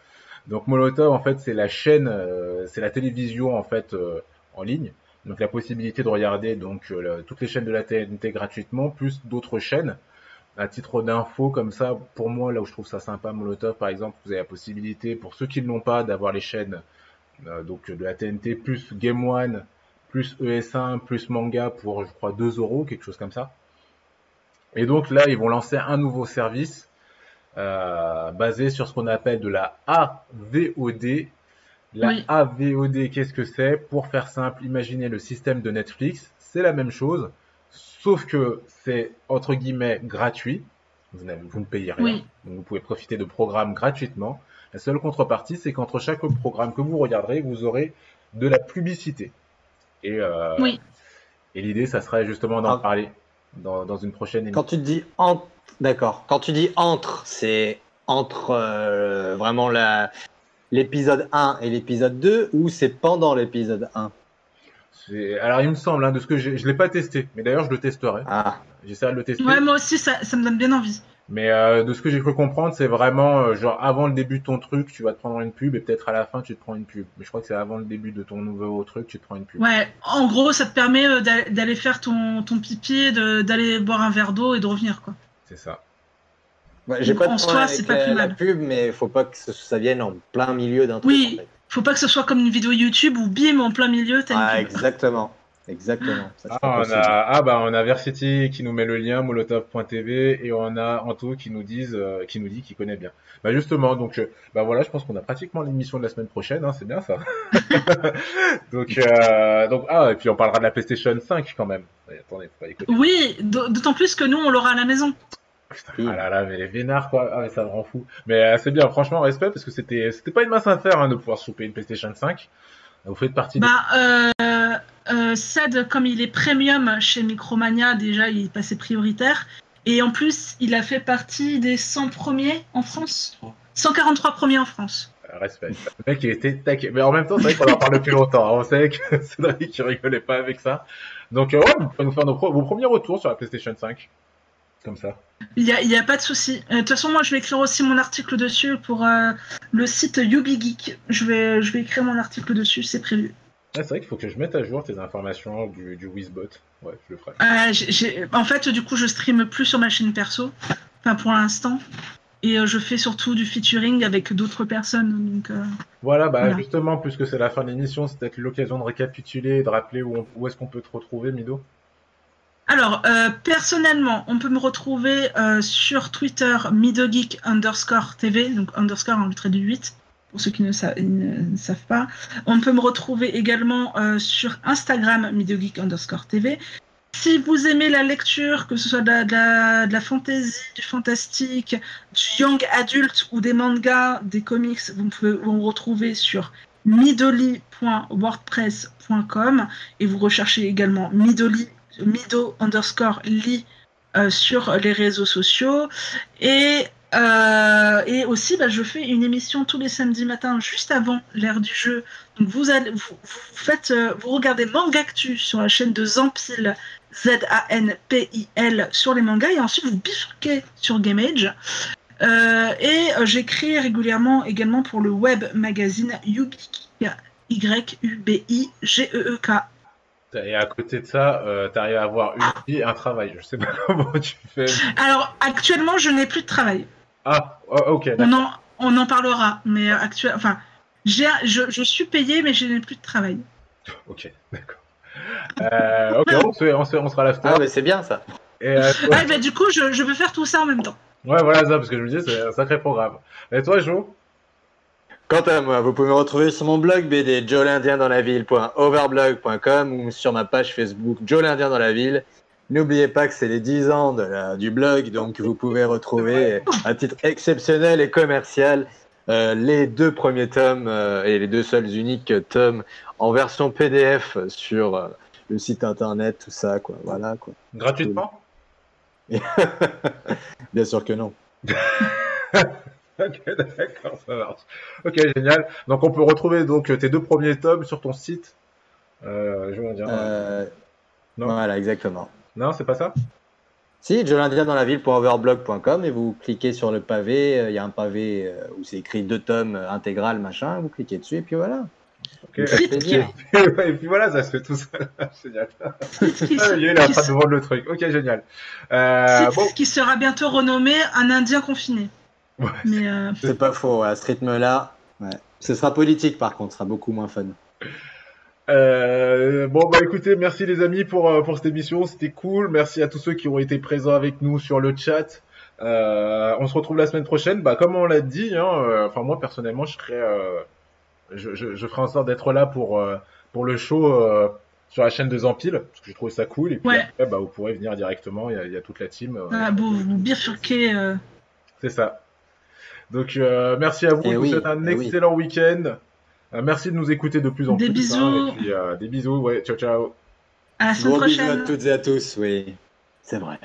Donc Molotov, en fait, c'est la chaîne, euh, c'est la télévision en fait euh, en ligne. Donc la possibilité de regarder donc euh, toutes les chaînes de la TNT gratuitement, plus d'autres chaînes. À titre d'info, comme ça, pour moi, là où je trouve ça sympa, Molotov, par exemple, vous avez la possibilité, pour ceux qui ne l'ont pas, d'avoir les chaînes donc de la TNT plus Game One, plus ES1, plus manga pour, je crois, 2 euros, quelque chose comme ça. Et donc là, ils vont lancer un nouveau service euh, basé sur ce qu'on appelle de la AVOD. La Oui. AVOD, qu'est-ce que c'est? Pour faire simple, imaginez le système de Netflix, c'est la même chose, sauf que c'est entre guillemets gratuit. Vous, ne payez rien, Oui. donc vous pouvez profiter de programmes gratuitement. La seule contrepartie, c'est qu'entre chaque programme que vous regarderez, vous aurez de la publicité. Et, euh, Oui. et l'idée, ça serait justement d'en Ah. parler dans, dans une prochaine émission. Quand tu dis entre, d'accord. Quand tu dis entre, c'est entre euh, vraiment la l'épisode 1 et l'épisode 2 ou c'est pendant l'épisode 1 C'est- Alors, il me semble, hein, de ce que j'ai, je l'ai pas testé, mais d'ailleurs, je le testerai. Ah, J'essaierai de le tester. Ouais, moi aussi, ça, ça me donne bien envie. Mais euh, de ce que j'ai cru comprendre, c'est vraiment euh, genre avant le début de ton truc, tu vas te prendre une pub et peut-être à la fin tu te prends une pub. Mais je crois que c'est avant le début de ton nouveau truc, tu te prends une pub. Ouais, en gros, ça te permet euh, d'a- d'aller faire ton, ton pipi, d'aller boire un verre d'eau et de revenir, quoi. C'est ça. Ouais, J'ai pas de en problème soi, avec c'est pas la, plus la mal. pub, mais faut pas que ça vienne en plein milieu d'un truc. Oui. en fait. Faut pas que ce soit comme une vidéo YouTube où bim, en plein milieu, t'as une Ah, pub. exactement. Exactement. Ça, Ah, on a, ah bah on a Versity qui nous met le lien molotov.tv et on a Anto qui nous dise euh, qui nous dit qu'il connaît bien. Bah justement donc euh, bah voilà je pense qu'on a pratiquement l'émission de la semaine prochaine hein, c'est bien ça. donc euh, donc ah et puis on parlera de la PlayStation 5 quand même. Attendez faut pas écouter. Oui, d'autant plus que nous, on l'aura à la maison. Putain, ah là là mais les vénards quoi ah mais ça me rend fou. Mais euh, c'est bien franchement respect parce que c'était c'était pas une mince affaire hein, de pouvoir souper une PlayStation 5. Vous faites partie des... Bah, euh, euh, Ced, comme il est premium chez Micromania, déjà, il est passé prioritaire. Et en plus, il a fait partie des 100 premiers en France. 143 premiers en France. Euh, Respect. Le mec, il était taqué. Mais en même temps, c'est vrai qu'on en parle depuis longtemps. hein. On savait que Cédric, il rigolait pas avec ça. Donc, ouais, vous pouvez nous faire nos vos premiers retours sur la PlayStation 5. Comme ça. Il n'y a, y a pas de souci. Euh, De toute façon, moi, je vais écrire aussi mon article dessus pour euh, le site YubiGeek. Je vais, je vais écrire mon article dessus, c'est prévu. Ouais, c'est vrai qu'il faut que je mette à jour tes informations du, du Wizbot. Ouais, je le ferai. Euh, En fait, du coup, je stream plus sur ma chaîne perso, enfin pour l'instant. Et je fais surtout du featuring avec d'autres personnes. Donc, euh, Voilà, bah, Voilà. justement, puisque c'est la fin de l'émission, c'est peut-être l'occasion de récapituler et de rappeler où, on- où est-ce qu'on peut te retrouver, Mido? Alors, euh, personnellement, on peut me retrouver euh, sur Twitter midogeek underscore TV, donc underscore en lettre du 8, pour ceux qui ne, sa- ne- ne savent pas. On peut me retrouver également euh, sur Instagram midogeek underscore TV. Si vous aimez la lecture, que ce soit de la, de la, de fantasy, du fantastique, du young adulte ou des mangas, des comics, vous pouvez vous retrouver sur midoli.wordpress.com et vous recherchez également midoli mido underscore li euh, sur les réseaux sociaux. Et euh, et aussi bah, je fais une émission tous les samedis matins juste avant l'heure du jeu. Donc vous allez vous, vous faites euh, vous regardez sur la chaîne de Zampil Z A N P I L sur les mangas et ensuite vous bifurquez sur Gameage et j'écris régulièrement également pour le web magazine Yubik E E K Et à côté de ça, euh, t'arrives à avoir une vie et un travail. Je sais pas comment tu fais. Alors actuellement, je n'ai plus de travail. Ah, oh, ok. On en, on en parlera, mais actuel, enfin, j'ai, je, je suis payé, mais je n'ai plus de travail. Ok, d'accord. Euh, ok, on, se, on, se, on sera à l'after. Ah, mais c'est bien ça. Et, euh, toi- Ouais, bah, du coup, je, je peux faire tout ça en même temps. ouais, voilà ça, parce que je me disais, c'est un sacré programme. Et toi, Jo? Quant à moi, vous pouvez me retrouver sur mon blog BD joelindiendanslaville.overblog.com ou sur ma page Facebook l'Indien dans la ville. N'oubliez pas que c'est les 10 ans de la- du blog, donc vous pouvez retrouver à titre exceptionnel et commercial euh, les deux premiers tomes euh, et les deux seuls uniques tomes en version PDF sur euh, le site internet, tout ça, quoi. Voilà, quoi. Gratuitement? Bien sûr que non. Ok, d'accord, ça marche. Ok, génial. Donc, on peut retrouver donc tes deux premiers tomes sur ton site. Euh, je vais en dire. Euh, Non? Voilà, exactement. Non, c'est pas ça? Si, Joe l'Indien dans la ville.overblog.com et vous cliquez sur le pavé, euh, il y a un pavé euh, où c'est écrit deux tomes intégral, machin, vous cliquez dessus et puis voilà. Ok. Ça fait plaisir. Et puis voilà, ça se fait tout seul. génial. Qui, Ah, il est en train de vendre le truc. Ok, génial. Euh, qui- bon, qui sera bientôt renommé un Indien confiné. Ouais. Mais euh, C'est pas faux, à ce rythme-là. Ouais. Ce sera politique par contre, ce sera beaucoup moins fun. Euh, bon bah écoutez, merci les amis pour euh, pour cette émission, c'était cool. Merci à tous ceux qui ont été présents avec nous sur le chat. Euh, on se retrouve la semaine prochaine. Bah comme on l'a dit, hein, euh, enfin moi personnellement, je serai, euh, je, je, je ferai en sorte d'être là pour euh, pour le show euh, sur la chaîne de Zampil parce que j'ai trouvé ça cool. Et puis Ouais. après, bah vous pourrez venir directement. Il y a, il y a toute la team. euh, voilà, vous, vous bifurquez. euh, C'est ça. Donc euh, merci à vous. Eh je vous oui, souhaite un eh oui. excellent week-end. Euh, merci de nous écouter de plus en Des plus. bisous. hein, et puis, euh, des bisous. Ouais, ciao ciao. à la semaine Gros bisous prochaine. à toutes et à tous, oui. C'est vrai.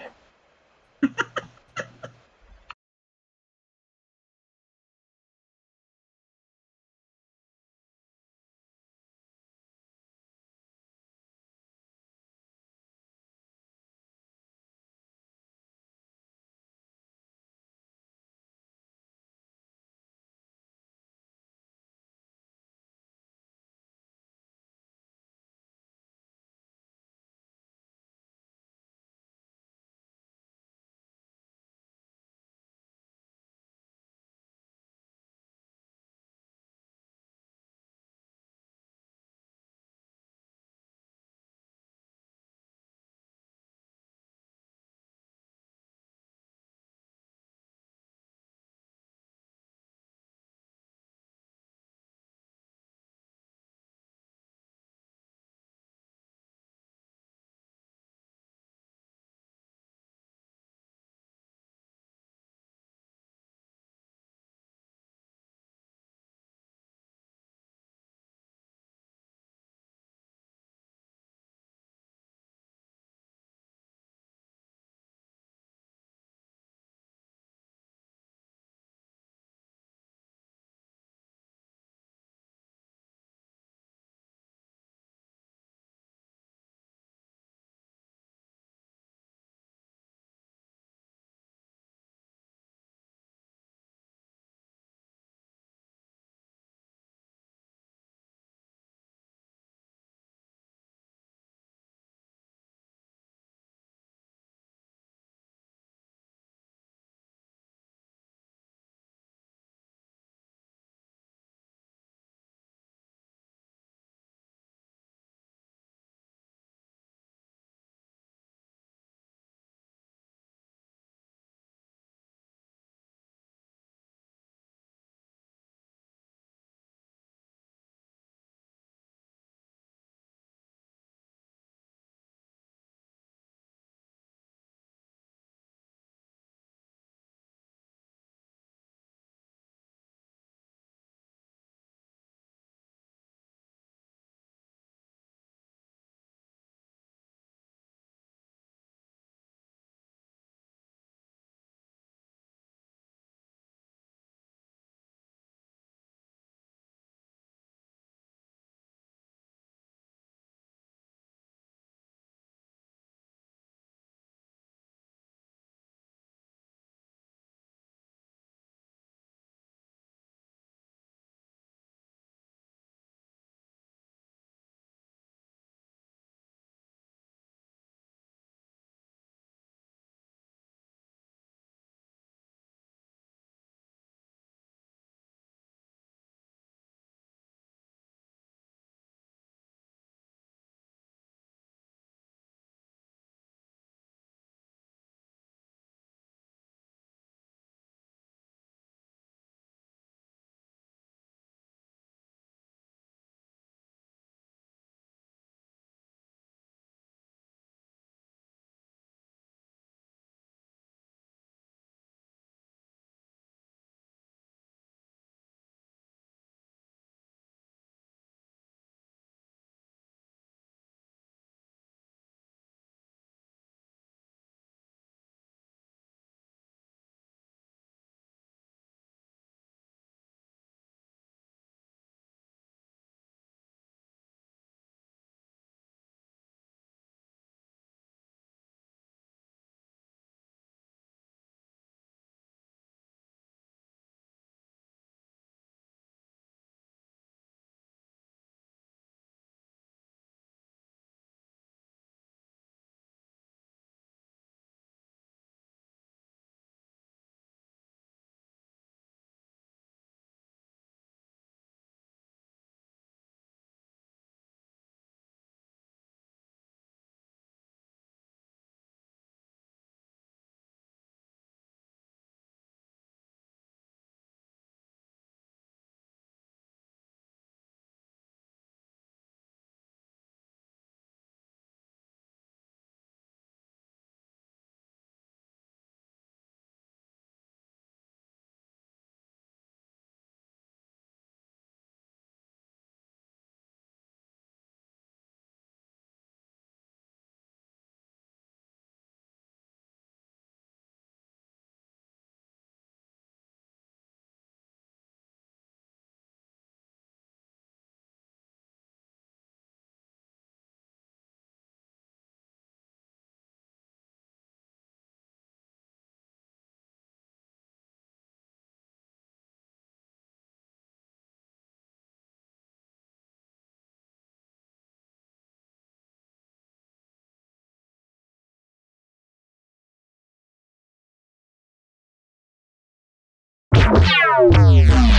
Yeah.